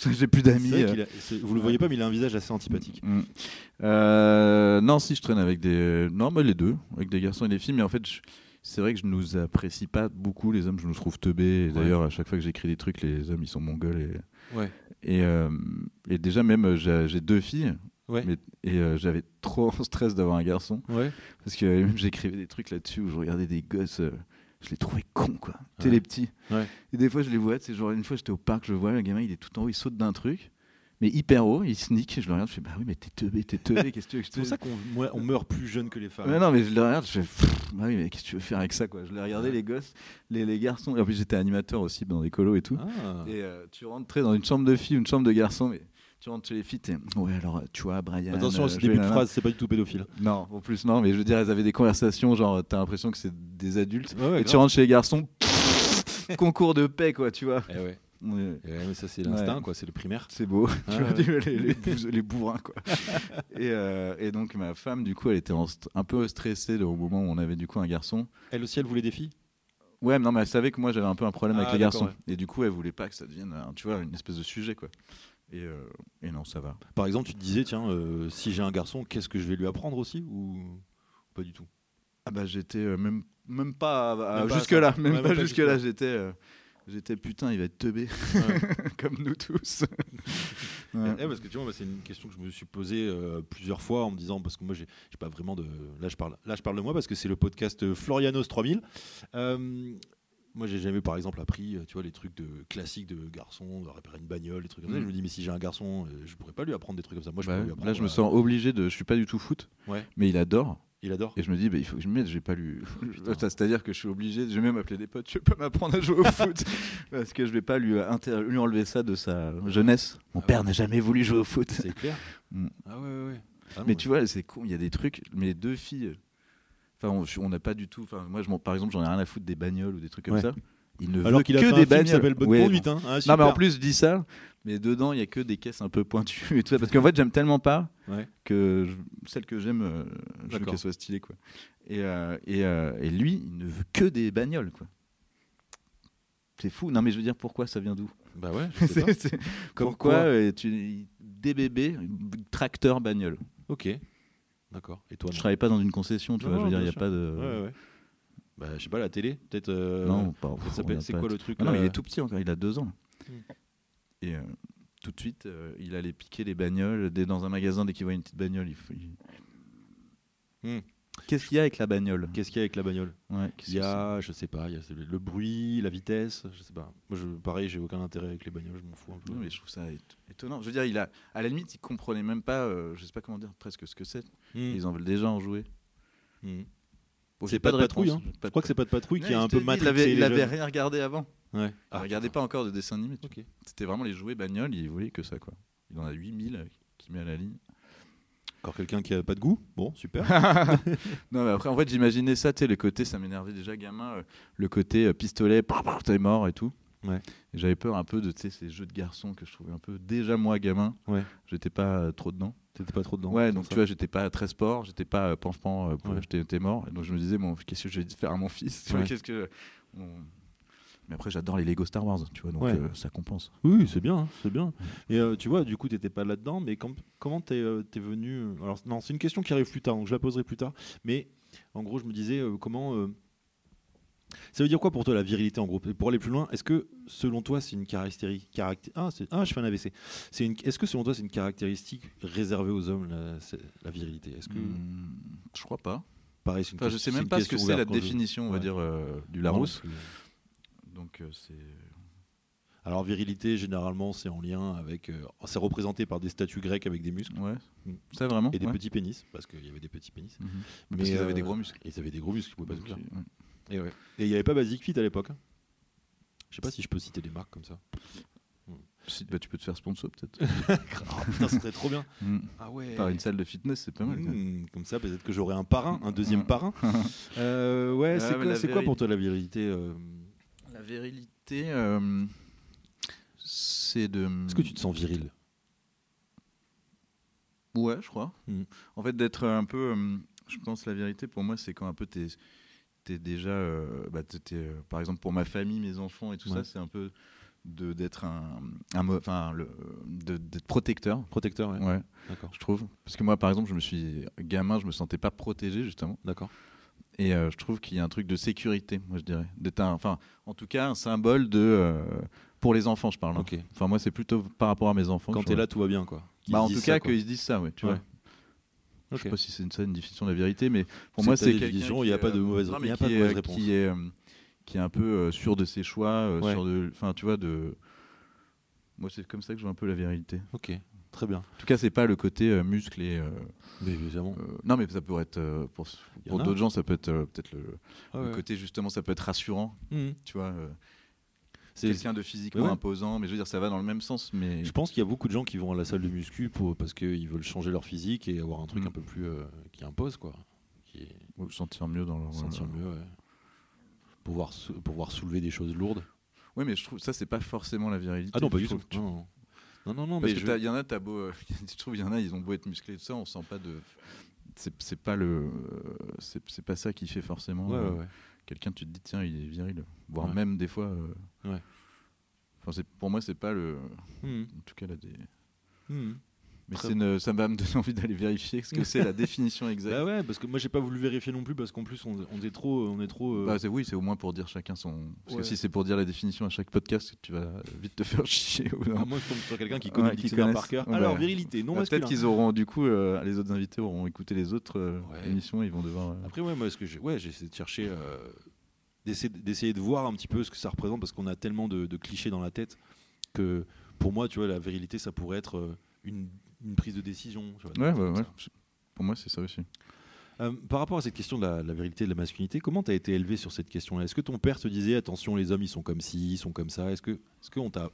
travaille- J'ai plus d'amis. Euh. Vous le voyez pas, mais il a un visage assez antipathique. Mm. Euh, non, si je traîne avec des. Non, mais les deux, avec des garçons et des filles. Mais en fait, je- c'est vrai que je nous apprécie pas beaucoup les hommes. Je nous trouve teubés. D'ailleurs, à chaque fois que j'écris des trucs, les hommes ils sont mongols. Et, Ouais. et, euh, et déjà, même, j'ai deux filles. Ouais. Mais, et euh, j'avais trop stress d'avoir un garçon. Ouais. Parce que euh, j'écrivais des trucs là-dessus où je regardais des gosses. euh, je les trouvais cons, quoi. Tu sais, Ouais. les petits. Ouais. Et des fois, je les vois. C'est genre, une fois, j'étais au parc, je le vois, un gamin, il est tout en haut, il saute d'un truc. Mais hyper haut, il sneak, je le regarde, je fais bah oui, mais t'es teubé, t'es teubé, qu'est-ce que tu veux que C'est pour ça qu'on moi, on meurt plus jeune que les femmes. Ouais, non, mais je le regarde, je fais bah oui, mais qu'est-ce que tu veux faire avec ça, quoi Je les regardais, les gosses, les, les garçons. Et en plus, j'étais animateur aussi dans des colos et tout. Ah. Et euh, tu rentrais dans une chambre de filles, une chambre de garçons, mais tu rentres chez les filles, ouais, alors tu vois, Brian. Attention euh, ce début de phrase, c'est pas du tout pédophile. Non, en plus, non, mais je veux dire, elles avaient des conversations, genre, t'as l'impression que c'est des adultes. Ouais, ouais, et tu rentres chez les garçons, concours de paix, quoi, tu vois. Eh ouais. Ouais, Eh ouais, mais ça c'est l'instinct, Ouais. quoi, c'est le primaire. C'est beau, Ah tu vois, les, les, bourrins, quoi. et, euh, et donc, ma femme, du coup, elle était un peu stressée au moment où on avait, du coup, un garçon. Elle aussi, elle voulait des filles? Ouais, mais non, mais elle savait que moi j'avais un peu un problème Ah, avec les garçons. Et du coup, elle voulait pas que ça devienne, un- tu vois, une espèce de sujet, quoi. Et, euh, et non, ça va. Par exemple, tu te disais, tiens, euh, si j'ai un garçon, qu'est-ce que je vais lui apprendre aussi Ou pas du tout? Ah bah j'étais euh, même, même pas, jusque là, même pas jusque là. jusque-là. J'étais, j'étais putain, il va être teubé, comme nous tous. Ouais. Eh, parce que tu vois, c'est une question que je me suis posée plusieurs fois en me disant, parce que moi, j'ai pas vraiment de. Là je, parle, là, je parle de moi parce que c'est le podcast Florianos 3000. Euh, moi, j'ai jamais, par exemple, appris, euh, tu vois, les trucs de classiques de garçon, de réparer une bagnole, des trucs comme ça. Mm. Je me dis, mais si j'ai un garçon, euh, je pourrais pas lui apprendre des trucs comme ça. Moi, je Bah lui apprendre. là, je me euh, sens obligé de. Je suis pas du tout foot, Ouais. mais il adore. Il adore. Et je me dis, bah, il faut que je me mette, j'ai pas lu. C'est-à-dire que je suis obligé, je vais même appeler des potes, tu veux pas m'apprendre à jouer au foot Parce que je vais pas lui, inter- lui enlever ça de sa jeunesse. Mon Ah père ouais. n'a jamais voulu jouer au foot. C'est clair. Mm. Ah ouais, ouais, ouais. Ah non, Mais tu vois, c'est con, il y a des trucs, mes deux filles, enfin, on- n'a pas du tout. Enfin, moi, je, par exemple, j'en ai rien à foutre des bagnoles ou des trucs comme Ouais. ça. Il ne Alors veut qu'il a que fait des bagnoles. s'appelle Bonne Ouais, Conduite. Hein. Ah, Non, mais en plus, je dis ça, mais dedans, il y a que des caisses un peu pointues et tout ça. Parce qu'en fait, j'aime tellement pas Ouais. que je- celle que j'aime, euh, je veux qu'elle soit stylée. Quoi. Et, euh, et, euh, et lui, il ne veut que des bagnoles. Quoi. C'est fou. Non, mais je veux dire, pourquoi ça vient d'où? Bah ouais, je sais pas. C'est- c'est- Comme Pourquoi? quoi tu, des bébés, tracteur, bagnole Ok. D'accord. Et toi Je travaille pas dans une concession, tu Non, vois. Je veux dire, il n'y a sûr. pas de. Ouais, ouais. Bah, je sais pas, la télé, peut-être. euh, Non, pas. C'est quoi le truc Ah non, là il est tout petit encore, il a deux ans. Hmm. Et euh, tout de suite, euh, il allait piquer les bagnoles. Dès dans un magasin, dès qu'il voit une petite bagnole, il faut. il- Hmm. Qu'est-ce qu'il y a avec la bagnole Qu'est-ce qu'il y a avec la bagnole Ouais, Il y a, je sais pas, il y a le bruit, la vitesse, je sais pas. Moi, je, pareil, j'ai aucun intérêt avec les bagnoles, je m'en fous un peu. Non, mais je trouve ça éton- étonnant. Je veux dire, il a, à la limite, il comprenait même pas, euh, je sais pas comment dire, presque ce que c'est. Hmm. Ils en veulent déjà en jouer. Hmm. Bon, C'est j'ai pas de patrouille, réponse. hein. Pas Je crois que c'est pas de patrouille qui a un peu matrixé Il avait, rien regardé avant. Ouais. il regardait pas encore de dessins animés. tu Ok. C'était vraiment les jouets bagnoles, il voulait que ça quoi. Il en a 8000 euh, qui met à la ligne. Encore quelqu'un qui a pas de goût? Bon, super. Non mais après en fait j'imaginais ça, tu sais le côté ça m'énervait déjà gamin, euh, le côté euh, pistolet, t'es mort et tout. Ouais. J'avais peur un peu de ces jeux de garçons que je trouvais un peu déjà moi gamin. Ouais. J'étais pas euh, trop dedans. T'étais pas trop dedans. ouais donc ça. tu vois j'étais pas très sport, j'étais pas euh, panche-pan, euh, pour- Ouais. j'étais j'étais mort. Et donc je me disais bon qu'est-ce que je vais faire à mon fils? Qu'est-ce que on- Mais après j'adore les Lego Star Wars, tu vois donc Ouais. euh, ça compense. Oui, c'est bien, hein, c'est bien. Et euh, tu vois, du coup, t'étais pas là-dedans, mais com- comment t'es euh, t'es venu euh, Alors non, c'est une question qui arrive plus tard, donc je la poserai plus tard. Mais en gros, je me disais euh, comment. euh, Ça veut dire quoi pour toi la virilité en gros? Et Pour aller plus loin, est-ce que selon toi c'est une caractéristique caracté- ah, c'est- ah, je fais un AVC. C'est une... Est-ce que selon toi c'est une caractéristique réservée aux hommes la, virilité? Est-ce que Hmm, je crois pas. pareil, une Enfin, je sais même pas ce que c'est la je- définition, on va Ouais. dire, euh, du Larousse. non. Donc euh, c'est. Alors virilité généralement c'est en lien avec, euh, c'est représenté par des statues grecques avec des muscles Ouais. Mm. Ça vraiment et des ouais. petits pénis parce qu'il y avait des petits pénis. Mhm. Mais, Parce euh, avaient des gros muscles. Ils avaient des gros muscles, ils pouvaient pas tout ouais. Et ouais. Il n'y avait pas Basic Fit à l'époque. hein. Je sais pas si je peux citer des marques comme ça. Si- bah, tu peux te faire sponsor peut-être. Oh, ce serait trop bien. Mm. Ah ouais. Par une salle de fitness, c'est pas mal. comme ça, peut-être que j'aurai un parrain, un deuxième Mm. parrain. Euh, ouais, Ouais, c'est quoi, c'est pour toi la virilité euh, virilité, euh, c'est de. Est-ce que tu te sens viril? Ouais, je crois. Mm. En fait, d'être un peu. euh, je pense la vérité pour moi, c'est quand un peu t'es es déjà. euh, bah, euh, par exemple, pour ma famille, mes enfants et tout Ouais. ça, c'est un peu d'être un, enfin d'être protecteur Protecteur, ouais. ouais D'accord. je trouve parce que moi par exemple je me suis gamin je me sentais pas protégé justement D'accord. Et euh, je trouve qu'il y a un truc de sécurité moi je dirais d'être enfin en tout cas un symbole de euh, pour les enfants je parle hein. Ok. enfin moi c'est plutôt par rapport à mes enfants Quand t'es je là, tout va bien, quoi. Qu'ils bah, en tout cas qu'ils se disent ça ouais tu Ouais. vois je Ok. sais pas si c'est une, une définition de la vérité mais pour moi c'est définition, il y a pas est, de euh, mauvaise- non, il mais y a qui pas de mauvaise euh, réponse. qui est euh, qui est un peu euh, sûr de ses choix euh, Ouais. sur de enfin tu vois de moi c'est comme ça que je vois un peu la vérité Ok, très bien. en tout cas c'est pas le côté euh, muscle et euh, Mais évidemment. euh, non mais ça pourrait être pour, pour d'autres gens ça peut être peut-être le, Ah le côté justement ça peut être rassurant Mhm. tu vois C'est- quelqu'un de physiquement Ouais. imposant mais je veux dire ça va dans le même sens mais Je pense qu'il y a beaucoup de gens qui vont à la salle de muscu pour, parce qu'ils veulent changer leur physique et avoir un truc Mm. un peu plus qui impose, quoi. Qui est sentir mieux dans leur se sentir mieux, ouais. Pouvoir, sou- pouvoir soulever des choses lourdes. ouais mais je trouve ça c'est pas forcément la virilité Ah non, pas du tout. trouve, tu- Non, non, non, non, non, Parce mais je- il y en a, t'as beau, euh, je trouve, il y en a, ils ont beau être musclés et tout ça, on sent pas de, c'est pas le, euh, c'est pas ça qui fait forcément. Ouais, euh, ouais, ouais. Quelqu'un, tu te dis tiens, il est viril, voire même des fois. euh, Ouais. Enfin, c'est pour moi, c'est pas le, Mhm. en tout cas là des. Mhm. Mais une- ça va me donner envie d'aller vérifier ce que c'est la définition exacte. Bah ouais, parce que moi j'ai pas voulu vérifier non plus parce qu'en plus on, on est trop, on est trop. euh, Bah, c'est oui, c'est au moins pour dire chacun son. Parce Ouais. que si c'est pour dire la définition à chaque podcast, tu vas vite te faire chier. ou non. ah, moi je tombe sur quelqu'un qui connaît Ouais, qui par cœur. Ouais, Alors ouais. virilité, non Bah, masculin. Peut-être qu'ils auront du coup, euh, les autres invités auront écouté les autres euh, émissions, ils vont devoir. Après, ouais, moi, ce que j'ai, ouais, j'ai essayé de chercher, d'essayer, d'essayer de voir un petit peu ce que ça représente, parce qu'on a tellement de, de clichés dans la tête que, pour moi, tu vois, la virilité, ça pourrait être une, une prise de décision. tu vois, Ouais, des ouais. Pour moi, c'est ça aussi. Euh, par rapport à cette question de la, la virilité et de la masculinité, comment tu as été élevé sur cette question-là? Est-ce que ton père te disait attention, les hommes ils sont comme ci, ils sont comme ça? Est-ce que est-ce qu'on t'a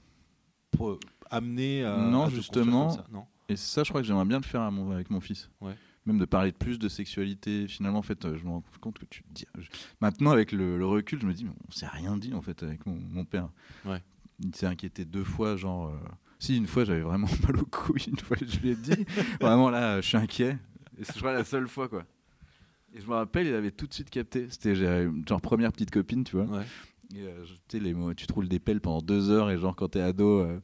amené à Non, à justement. ça? Non. Et ça, je crois que j'aimerais bien le faire à mon- avec mon fils. Ouais. Même de parler plus de sexualité. Finalement, en fait, euh, je me rends compte que tu te dis. je- Maintenant, avec le, le recul, je me dis, mais on s'est rien dit en fait avec mon, mon père. Ouais. Il s'est inquiété deux fois, genre. euh, Si, une fois, j'avais vraiment mal au cou. Une fois, je lui ai dit. vraiment, là, je suis inquiet. Et c'est, je crois, la seule fois, quoi. Et je me rappelle, il avait tout de suite capté. C'était genre première petite copine, tu vois. Ouais. Et, euh, je- les mots, tu te roules des pelles pendant deux heures et genre quand t'es ado, euh,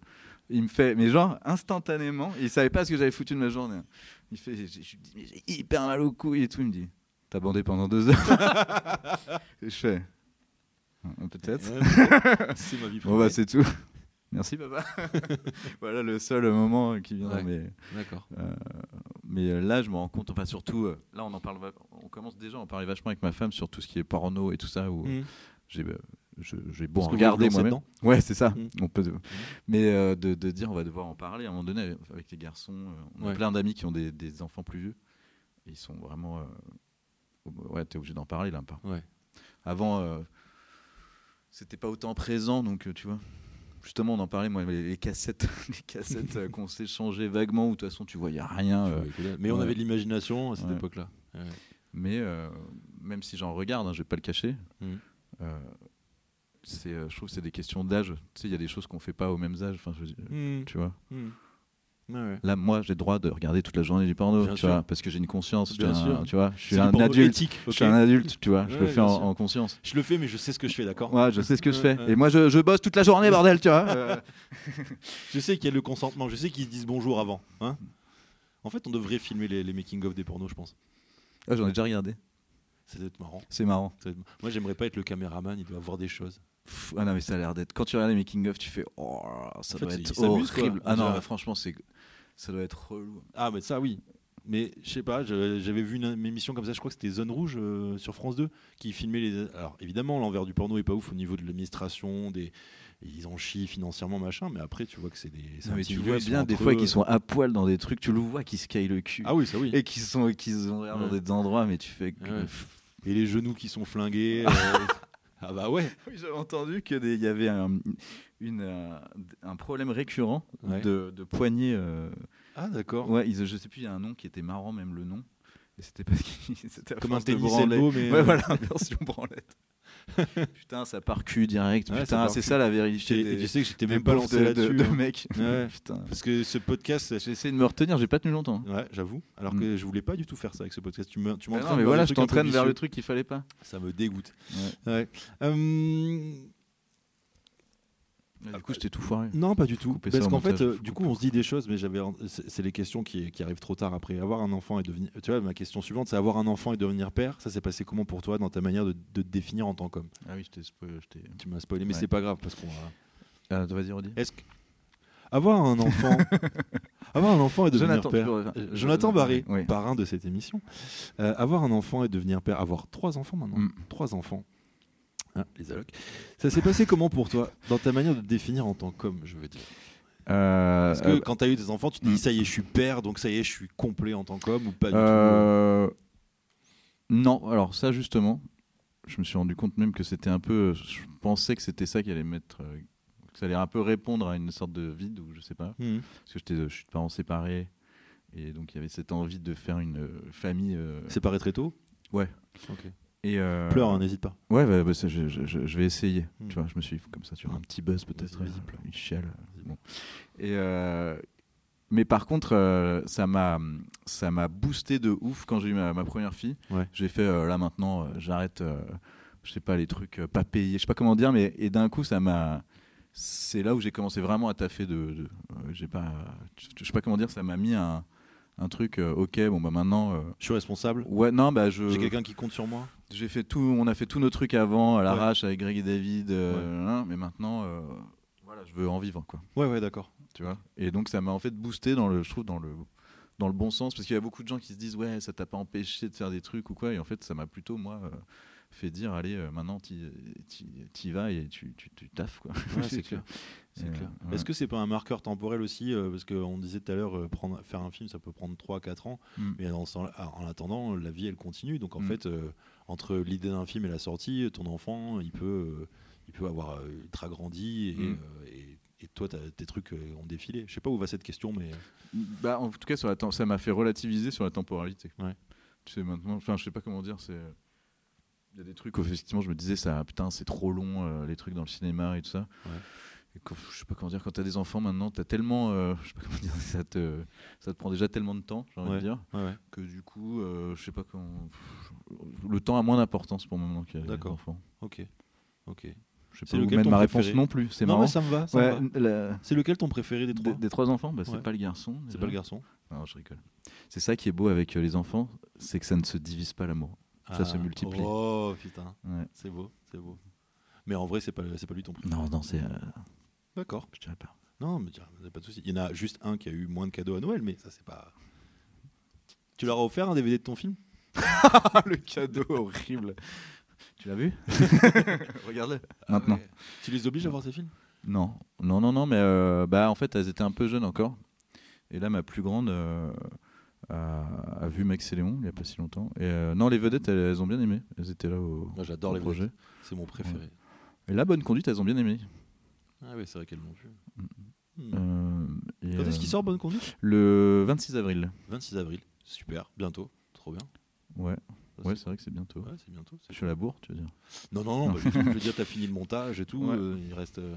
il me fait, mais genre instantanément, il savait pas ce que j'avais foutu de ma journée. hein. Il fait, je mais j'ai hyper mal au cou et tout. Il me dit, t'as bandé pendant deux heures. et je fais, Ah, peut-être. Ouais, c'est ma vie Bon bah c'est tout. Merci papa. voilà le seul moment qui vient. Ouais. Mais, D'accord. euh, mais euh, là, je me rends compte, enfin surtout, euh, là on en parle, va- on commence déjà à en parler vachement avec ma femme sur tout ce qui est porno et tout ça. Où, Mmh. j'ai je- j'ai beau Parce en regarder moi-même. Ouais, c'est ça. Mm. On peut, Mais euh, de, de dire, on va devoir en parler à un moment donné avec les garçons. on a plein d'amis qui ont des, des enfants plus vieux. Et ils sont vraiment. euh, ouais, t'es obligé d'en parler là. Pas. Ouais. Avant, euh, c'était pas autant présent, donc tu vois. Justement, on en parlait, moi, les, les cassettes, les cassettes euh, qu'on s'échangeait vaguement, où de toute façon tu voyais rien. Euh, Mais on ouais. avait de l'imagination à cette Ouais. époque-là. Ouais. Mais euh, même si j'en regarde, hein, je vais pas le cacher, euh, c'est, euh, je trouve que c'est des questions d'âge. Tu sais, il y a des choses qu'on fait pas au même âge. Enfin, je veux dire, Mmh. tu vois. Mmh. Ouais. Là, moi, j'ai le droit de regarder toute la journée du porno, Bien tu sûr. vois, parce que j'ai une conscience. Bien je suis un- sûr. tu vois, je suis un adulte. éthique, Je suis un adulte, tu vois. je le fais en, conscience. Je le fais, mais je sais ce que je fais, d'accord Ouais, je sais ce que je fais. Et moi, je, je bosse toute la journée, bordel, tu vois. Euh, Je sais qu'il y a le consentement, je sais qu'ils se disent bonjour avant. Hein en fait, on devrait filmer les, les making-of des pornos, je pense. ah, J'en ai déjà regardé. Ça doit être marrant. C'est marrant. Être- Moi, j'aimerais pas être le caméraman, il doit avoir des choses. Pff, ah non, mais ça a l'air d'être. Quand tu regardes les making-of, tu fais. Oh, ça En doit être quoi. horrible. Ah On non, franchement, c'est. Ça doit être relou. Ah, mais ça, oui. Mais je sais pas, j'avais vu une, une émission comme ça, je crois que c'était Zone Rouge euh, sur France 2, qui filmait les. Alors évidemment, l'envers du porno est pas ouf au niveau de l'administration, des. Ils en chient financièrement, machin, mais après, tu vois que c'est des. Non, mais tu vois bien des fois qu'ils sont à poil dans des trucs, tu le vois qui se caillent le cul. Ah oui, ça oui. Et qui sont qu'ils ont l'air dans des endroits, mais tu fais. Ouais. Et les genoux qui sont flingués. euh, Ah bah ouais. Oui, j'avais entendu qu'il y avait un, une, euh, un problème récurrent Ouais. de, de poignée. euh, Ah d'accord. Ouais, ils, je sais plus, il y a un nom qui était marrant, même le nom. Et c'était parce qu'il c'était Comme un tennis branler. elbow, mais. Ouais, euh, voilà, version branlette. Putain, ça part cul direct. Ouais, Putain, c'est ça la vérité. et des- tu sais que j'étais même pas lancé de, là-dessus. de, de hein. mecs. Ouais. Putain. Parce que ce podcast, J'ai essayé de me retenir, j'ai pas tenu longtemps. Ouais, j'avoue. Alors Mm. que je voulais pas du tout faire ça avec ce podcast. Tu me, tu m'entraînes non, mais vers voilà, des je trucs un peu t'entraîne vers le truc qu'il fallait pas. Ça me dégoûte. Ouais. Ouais. Euh, du coup, j'étais tout foiré. Non, pas du tout. Parce qu'en fait, euh, du coup, on se dit des choses, mais j'avais, c'est les questions qui, qui arrivent trop tard après. Avoir un enfant et devenir. Tu vois, ma question suivante, c'est avoir un enfant et devenir père. Ça s'est passé comment pour toi dans ta manière de, de te définir en tant qu'homme? Ah oui, je t'ai spoilé. Tu m'as spoilé, mais Ouais. c'est pas grave parce qu'on. va- Ah, vas-y, redis. Est-ce que avoir un enfant, avoir un enfant et devenir Jonathan, père. Euh, euh, Jonathan Barré, oui. parrain de cette émission. Euh, avoir un enfant et devenir père, avoir trois enfants maintenant, Mm. trois enfants. Ah, les allocs. Ça s'est passé comment pour toi dans ta manière de te définir en tant qu'homme, je veux dire? Euh, Est-ce que euh, quand tu as eu des enfants, tu te dis mm. ça y est, je suis père, donc ça y est, je suis complet en tant qu'homme ou pas du tout? Euh, Non, alors ça justement, je me suis rendu compte même que c'était un peu. Je pensais que c'était ça qui allait mettre. que ça allait un peu répondre à une sorte de vide ou je sais pas. Mhm. Parce que j'étais, je suis de parents séparés et donc il y avait cette envie de faire une famille. euh, Séparé très tôt? Ouais. Ok. Et euh, Pleure, hein, n'hésite pas. Ouais, bah, bah, je, je- je- je vais essayer. Mm. Tu vois, je me suis comme ça, tu vois, un petit buzz peut-être, euh, pleure. une chiale. Vas-y. Bon. Et euh, mais par contre, euh, ça m'a ça m'a boosté de ouf quand j'ai eu ma, ma première fille. Ouais. J'ai fait euh, là maintenant, euh, j'arrête. euh, je sais pas les trucs euh, pas payés, je sais pas comment dire, mais et d'un coup ça m'a. C'est là où j'ai commencé vraiment à taffer de. de- euh, j'ai pas. Je sais pas comment dire, ça m'a mis un un truc. euh, ok, bon bah maintenant. euh, Je suis responsable. ouais, non, bah je. J'ai quelqu'un qui compte sur moi. J'ai fait tout, on a fait tous nos trucs avant à l'arrache avec Greg et David, euh, hein, mais maintenant, voilà, je veux en vivre, quoi. Ouais, ouais, d'accord. Tu vois. Et donc ça m'a en fait boosté dans le, je trouve dans le, dans le bon sens, parce qu'il y a beaucoup de gens qui se disent ouais, ça t'a pas empêché de faire des trucs ou quoi, et en fait ça m'a plutôt moi fait dire allez, euh, maintenant t'y t'y- t'y vas et tu tu, tu taffes quoi. Ouais, c'est clair. C'est Et, clair. ouais. Est-ce que c'est pas un marqueur temporel aussi euh, Parce qu'on disait tout à l'heure, euh, prendre- faire un film, ça peut prendre 3-4 ans. Mm. Mais ah, en attendant, la vie, elle continue. Donc en Mm. fait, euh, entre l'idée d'un film et la sortie, ton enfant, il peut, il peut avoir ultra grandi et, Mm. et- et toi, tes trucs ont défilé. Je sais pas où va cette question, mais Bah, en tout cas, sur la ça m'a fait relativiser sur la temporalité. Ouais. Tu sais, maintenant, enfin, je sais pas comment dire, c'est. Il y a des trucs où effectivement je me disais ça putain c'est trop long euh, les trucs dans le cinéma et tout ça. Ouais. Quand, je sais pas comment dire quand t'as des enfants maintenant t'as tellement euh, je sais pas comment dire ça te ça te prend déjà tellement de temps j'ai envie Ouais. de dire ouais, ouais. que du coup euh, je sais pas comment le temps a moins d'importance pour le moment qu'il y a D'accord. enfants. ok, ok. Je sais pas où mettre ma préféré réponse non plus c'est non, marrant. mais ça me va. C'est lequel ton préféré des trois des, des trois enfants bah, c'est pas le garçon. C'est pas le garçon. Non, je rigole. C'est ça qui est beau avec euh, les enfants, c'est que ça ne se divise pas l'amour. Ça se Ah, multiplie. Oh putain, c'est beau, c'est beau. Mais en vrai, c'est pas, pas lui ton préféré. Non, non, c'est. D'accord. je dirais pas. Non, mais pas de souci. Il y en a juste un qui a eu moins de cadeaux à Noël, mais ça c'est pas. Tu leur as offert un DVD de ton film? Le cadeau horrible. Tu l'as vu? Regarde-le. Ah Maintenant. ouais. Tu les obliges à voir ces films? Non, non, non, non, mais euh, bah, en fait, elles étaient un peu jeunes encore. Et là, ma plus grande euh, a, a vu Max et Léon il n'y a pas si longtemps. Et euh, non, les vedettes, elles, elles ont bien aimé. Elles étaient là au, Moi, j'adore au les projet. projets. C'est mon préféré. Et la bonne conduite, elles ont bien aimé. Ah oui, c'est vrai qu'elles l'ont vu. Mm. Hmm. Euh, Quand est-ce euh, qu'il sort Bonne Conduite? Le 26 avril. 26 avril. Super, bientôt. Trop bien. Ouais, Ça, ouais c'est- vrai que c'est bientôt. ouais, c'est bientôt. Je suis à la bourre, tu veux dire. Non, non, non, bah, je, je veux dire, t'as fini le montage et tout. Ouais. euh, il reste. euh,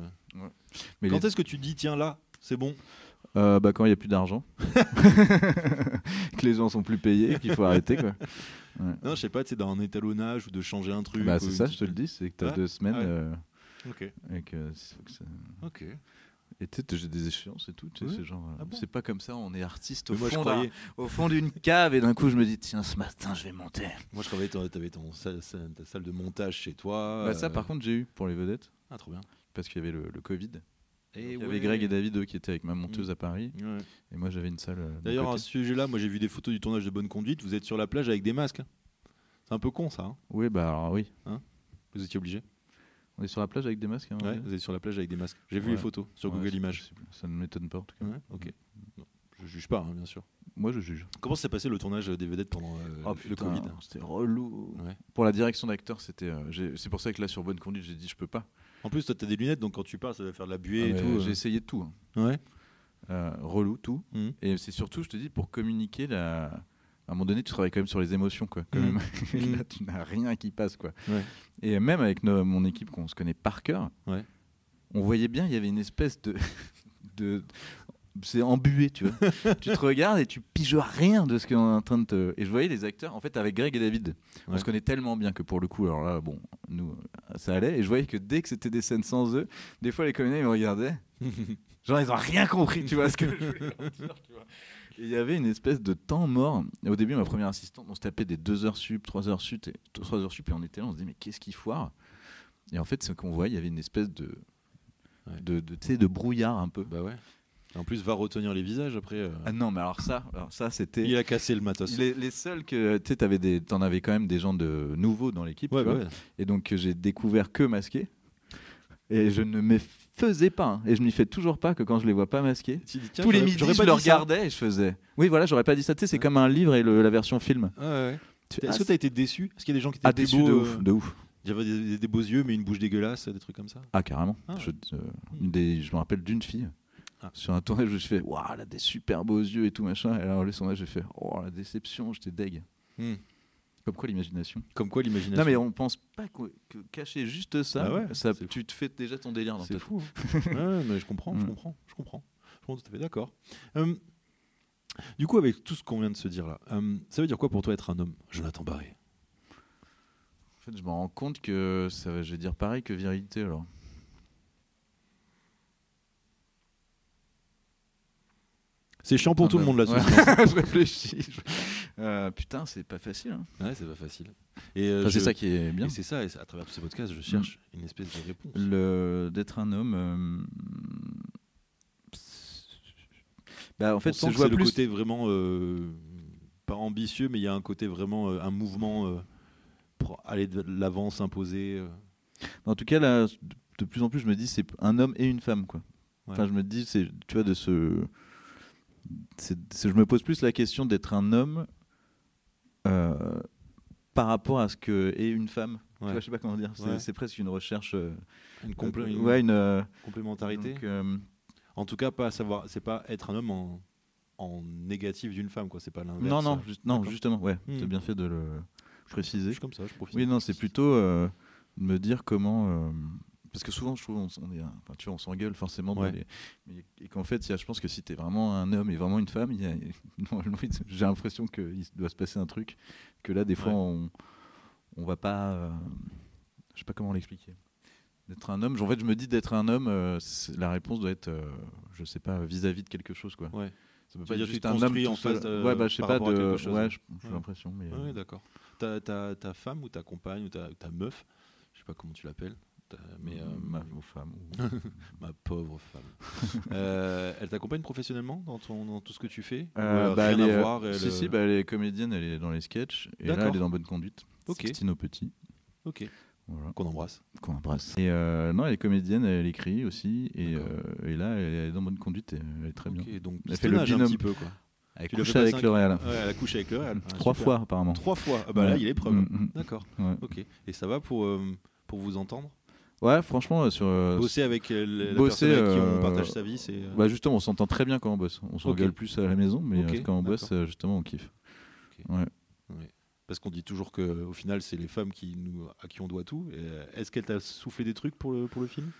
Mais Quand les- est-ce que tu dis, tiens là, c'est bon? Euh, bah, quand il n'y a plus d'argent. que les gens sont plus payés, qu'il faut arrêter. Quoi. Non, je sais pas, c'est d'un étalonnage ou de changer un truc. Bah, c'est ça, je te le dis, c'est que tu as Ouais deux semaines. Euh, Ok, et que faut que ça- ok. Et tu sais, j'ai des échéances et tout. tu sais, Ouais. c'est genre, euh, Ah bon c'est pas comme ça, on est artiste au moi, je fond, croyais. au fond d'une cave et d'un coup je me dis tiens ce matin je vais monter. Moi, je que t'avais ton salle, ta salle de montage chez toi. Bah, ça euh, par contre j'ai eu pour les vedettes Ah, trop bien. parce qu'il y avait le, le Covid. Et Il y avait Greg et David eux, qui étaient avec ma monteuse Mm. à Paris Ouais. et moi j'avais une salle. euh, D'ailleurs, à ce sujet-là, moi j'ai vu des photos du tournage de Bonne Conduite. Vous êtes sur la plage avec des masques. hein. C'est un peu con ça. hein. Oui bah alors oui. vous étiez obligé. On est sur la plage avec des masques. hein, Ouais, vous êtes sur la plage avec des masques. J'ai vu les photos sur Google Images. Ça ne m'étonne pas en tout cas. Ok. Non, je juge pas, hein, bien sûr. Moi je juge. Comment s'est passé le tournage des vedettes pendant euh, Oh, le putain, Covid C'était relou. Ouais. Pour la direction d'acteur, c'était. euh, c'est pour ça que là, sur Bonne Conduite, j'ai dit je peux pas. En plus, toi, t'as des lunettes, donc quand tu parles, ça va faire de la buée Ah, et tout. euh. J'ai essayé de tout. hein. Ouais. Euh, relou, tout. Mhm. Et c'est surtout, je te dis, pour communiquer, la... à un moment donné, tu travailles quand même sur les émotions. Quoi, quand même. Et Mhm. là, tu n'as rien qui passe. Quoi. Ouais. Et même avec nos- mon équipe qu'on se connaît par cœur, Ouais. on voyait bien, il y avait une espèce de. de... C'est embué, tu vois. tu te regardes et tu piges rien de ce qu'on est en train de te. Et je voyais les acteurs, en fait, avec Greg et David, on se connaît tellement bien que pour le coup, alors là, bon, nous, ça allait. Et je voyais que dès que c'était des scènes sans eux, des fois les comédiens ils me regardaient. Genre, ils ont rien compris, tu vois ce que je voulais leur dire, tu vois. Il y avait une espèce de temps mort. Et au début, ma première assistante, on se tapait des 2 heures sup, 3 heures sup, et, 3 heures sup, et on était là, on se dit, mais qu'est-ce qu'il foire? Et en fait, ce qu'on voit, il y avait une espèce de. Ouais. De, de, brouillard un peu. Bah ouais. En plus, va retenir les visages après. euh. Ah non, mais alors ça, alors ça c'était. Il a cassé le matos. Les, les seuls que. Tu sais, des- t'en avais quand même des gens de nouveaux dans l'équipe. Ouais, ouais. Et donc j'ai découvert que masqué. Et je ne faisais pas. hein. Et je m'y fais toujours pas que quand je les vois pas masqués. Dis, Tous les midis, je pas le regardais et je faisais. Oui, voilà, j'aurais pas dit ça. Tu sais, c'est comme un livre et le- la version film. Ouais, ouais. Est-ce ah, que t'as été déçu? Est-ce qu'il y a des gens qui étaient ah, déçu de beaux, ouf, euh, de ouf. J'avais des, des- des beaux yeux, mais une bouche dégueulasse, des trucs comme ça? Ah, carrément. Ah, je, euh, des, je me rappelle d'une fille. Ah. Sur un tournage où je fais, waouh, elle a des super beaux yeux et tout machin. Et alors, le sondage, j'ai fait, oh, la déception, j'étais deg. Hmm. Comme quoi, l'imagination. Comme quoi l'imagination. Non, mais on pense pas que, que cacher juste ça, Bah ouais, ça c'est tu te fais déjà ton délire dans C'est fou. hein. ouais, mais je comprends, je Mm. comprends, je comprends. Je comprends tout à fait d'accord. Euh, du coup, avec tout ce qu'on vient de se dire là, euh, ça veut dire quoi pour toi être un homme, Jonathan Barré? En fait, je me rends compte que ça va, je vais dire pareil que virilité alors. C'est chiant pour Ah tout le monde là. ouais. je réfléchis. je- Euh, putain, c'est pas facile. hein. Ouais, c'est pas facile. Et euh, Enfin, c'est ça qui est bien. Et c'est ça, et à travers tous ces podcasts, je cherche une espèce de réponse. Le d'être un homme. euh, Bah, en fait, c'est le plus. côté vraiment pas ambitieux, mais il y a un côté vraiment un mouvement pour aller de l'avant, s'imposer. euh. En tout cas, là, de- plus en plus, je me dis c'est un homme et une femme, quoi. Ouais. Enfin, je me dis, c'est, tu vois, de ce, je me pose plus la question d'être un homme par rapport à ce que est une femme. Tu Ouais. vois, je sais pas comment dire. C'est, Ouais. presque une recherche. euh, Une, complé- euh, une ouais, une euh, complémentarité. donc, euh, En tout cas, pas savoir, c'est pas être un homme en, en négatif d'une femme, quoi. C'est pas l'inverse. non, non, non, justement, ouais. Hmm. C'est bien fait de le Je préciser. suis comme ça, je profite. Oui, non, c'est plutôt euh, de me dire comment. euh, parce que souvent, je trouve, on, est, enfin, tu vois, on s'engueule forcément. dans Ouais. les- mais- et qu'en fait, a- je pense que si tu es vraiment un homme et vraiment une femme, j'ai l'impression qu'il doit se passer un truc. Que là, des fois, Ouais. on, on va pas. euh, je sais pas comment l'expliquer. D'être un homme, en fait, je me dis d'être un homme, euh, la réponse doit être, euh, je sais pas, vis-à-vis de quelque chose, quoi. Ouais. Ça peut pas dire, juste te un homme en face de- ouais, bah, je sais pas de. Ouais, j'ai l'impression, mais. euh, Ouais, d'accord. Ta, ta, ta femme ou ta compagne ou ta, ta meuf, je sais pas comment tu l'appelles, mais euh, ma femme. ma pauvre femme. Euh, elle t'accompagne professionnellement dans, ton, dans tout ce que tu fais Euh, bah, rien elle est, à euh, voir elle, Si, si, euh, bah, elle est comédienne, elle est dans les sketchs. Et là, D'accord. elle est dans Bonne Conduite. Ok. Sixtine au Petit. Ok, Voilà. qu'on embrasse. Qu'on embrasse. Et euh, non, elle est comédienne, elle écrit aussi. Et, D'accord. euh, et là, elle est dans Bonne Conduite et elle est très bien. Donc Elle fait le pistonnage un binôme. petit peu quoi. Elle couche avec L'Oréal. Ouais, elle a couché avec le Real. Ah, Trois super. fois, apparemment. Trois fois. Ah bah là, il est preuve. Mm, mm. D'accord. Ouais. Ok. Et ça va pour, euh, pour vous entendre? Ouais, franchement, euh, sur. euh, Bosser avec euh, la bosser, personne avec qui on partage sa vie, c'est. Bah justement, on s'entend très bien quand on bosse. On s'engueule Ok. plus à la maison, mais quand on bosse, justement, on kiffe. Parce qu'on dit toujours que au final, c'est les femmes qui nous, à qui on doit tout. Est-ce qu'elle t'a soufflé des trucs pour le, pour le film?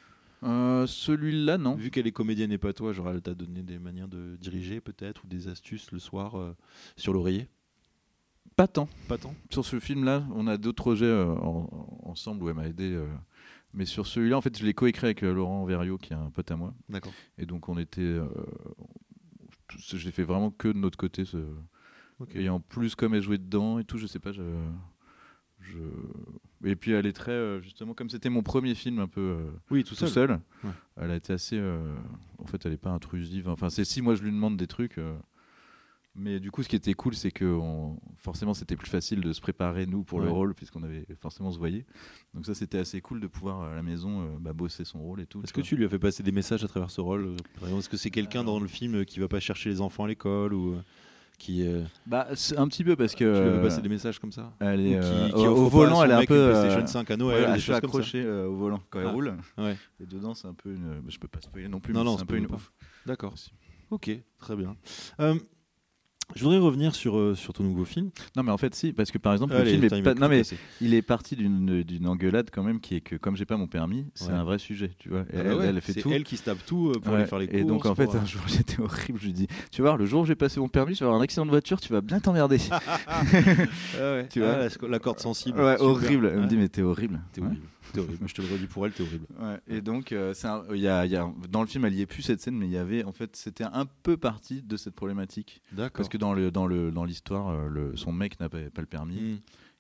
Euh, Celui-là, non. Vu qu'elle est comédienne et pas toi, genre elle t'a donné des manières de diriger peut-être ou des astuces le soir euh, sur l'oreiller? Pas tant. Pas tant? Sur ce film-là, on a d'autres projets euh, en- ensemble où elle m'a aidé. Mais sur celui-là, en fait, je l'ai coécrit avec euh, Laurent Verriot, qui est un pote à moi. D'accord. Et donc, on était. euh, je l'ai fait vraiment que de notre côté. ce-. Et en plus, comme elle jouait dedans et tout, je sais pas. Je, je... Et puis, elle est très. euh, justement, comme c'était mon premier film un peu. euh, Oui, tout tout seul. seul, Ouais. elle a été assez. euh, En fait, elle est pas intrusive. Enfin, c'est si moi je lui demande des trucs. Euh, Mais du coup, ce qui était cool, c'est que on- forcément, c'était plus facile de se préparer, nous, pour le Ouais. rôle, puisqu'on avait forcément se voyait. Donc, ça, c'était assez cool de pouvoir, à la maison, euh, bah, bosser son rôle et tout. Est-ce que vois. tu lui as fait passer des messages à travers ce rôle euh, est-ce que c'est quelqu'un dans le film euh, qui va pas chercher les enfants à l'école ou euh, qui euh, Bah, un petit peu parce que. tu lui as fait euh, passer des messages comme ça Elle est, euh, qui, qui au- au volant, elle est un peu. euh, PlayStation 5 à Noël, des elle accrocher euh, au volant quand elle Ah. roule. Ouais. Et dedans, c'est un peu une. bah, je peux pas spoiler non plus, Non, non, c'est un peu une ouf. D'accord. Ok, très bien. Je voudrais revenir sur, euh, sur ton nouveau film. Non, mais en fait, si, parce que par exemple, Allez, le film est pas- Non, mais il est parti d'une d'une engueulade quand même qui est que comme j'ai pas mon permis, c'est Ouais. un vrai sujet, tu vois. Et Ah bah elle, ouais, elle fait c'est tout. elle qui se tape tout euh, pour Ouais, aller faire les courses. et donc en fait pour, un jour j'étais horrible, je lui dis tu voir le jour où j'ai passé mon permis, tu vas avoir un accident de voiture, tu vas bien t'emmerder. Ah ouais. tu Ah, vois. la, la corde sensible. ouais, horrible. Elle me dit mais t'es horrible. T'es Ouais. horrible. Horrible. Je te le redis pour elle, t'es horrible. Ouais, Et donc euh, un- y a, il y a- dans le film elle y est plus cette scène, mais il y avait en fait c'était un peu parti de cette problématique D'accord. parce que dans le dans le dans l'histoire euh, le- son mec n'a pas, pas le permis Hmm,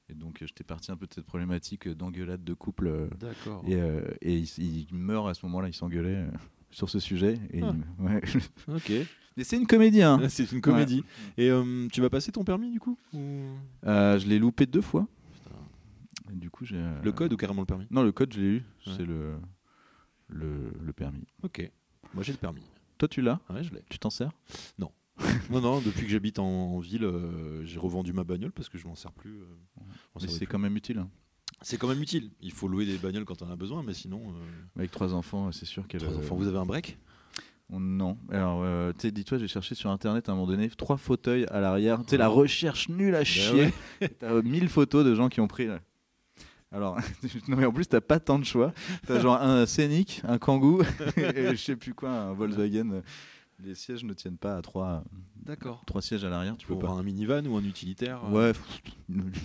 et donc euh, j'étais parti un peu de cette problématique d'engueulade de couple. euh, D'accord. Et, euh, et il, il meurt à ce moment-là, il s'engueulait sur ce sujet. Et Ah. il- ouais. Ok. Mais c'est une comédie, hein. C'est une comédie. Et euh, tu vas passer ton permis du coup ou- je l'ai loupé deux fois. Et du coup, j'ai. euh, Le code ou carrément le permis? Non, le code, je l'ai eu. Ouais. C'est le, le, le permis. Ok. Moi j'ai le permis. Toi, tu l'as? Ouais, je l'ai. Tu t'en sers? Non, non, depuis que j'habite en, en ville, euh, j'ai revendu ma bagnole parce que je m'en sers plus. euh, Mais c'est quand même utile. hein. C'est quand même utile. Il faut louer des bagnoles quand on a besoin, mais sinon. euh, Avec trois enfants, c'est sûr qu'elle. trois enfants, vous avez un break? On- Non. Alors, euh, tu sais, dis-toi, j'ai cherché sur internet à un moment donné trois fauteuils à l'arrière. Tu sais, la Ouais. recherche nulle à chier. T'as 1000 photos de gens qui ont pris. Alors, non mais en plus, t'as pas tant de choix. T'as genre un Scénic, un Kangoo, et je sais plus quoi, un Volkswagen. Les sièges ne tiennent pas à trois, D'accord. trois sièges à l'arrière, tu peux pas. un minivan ou un utilitaire euh, Ouais,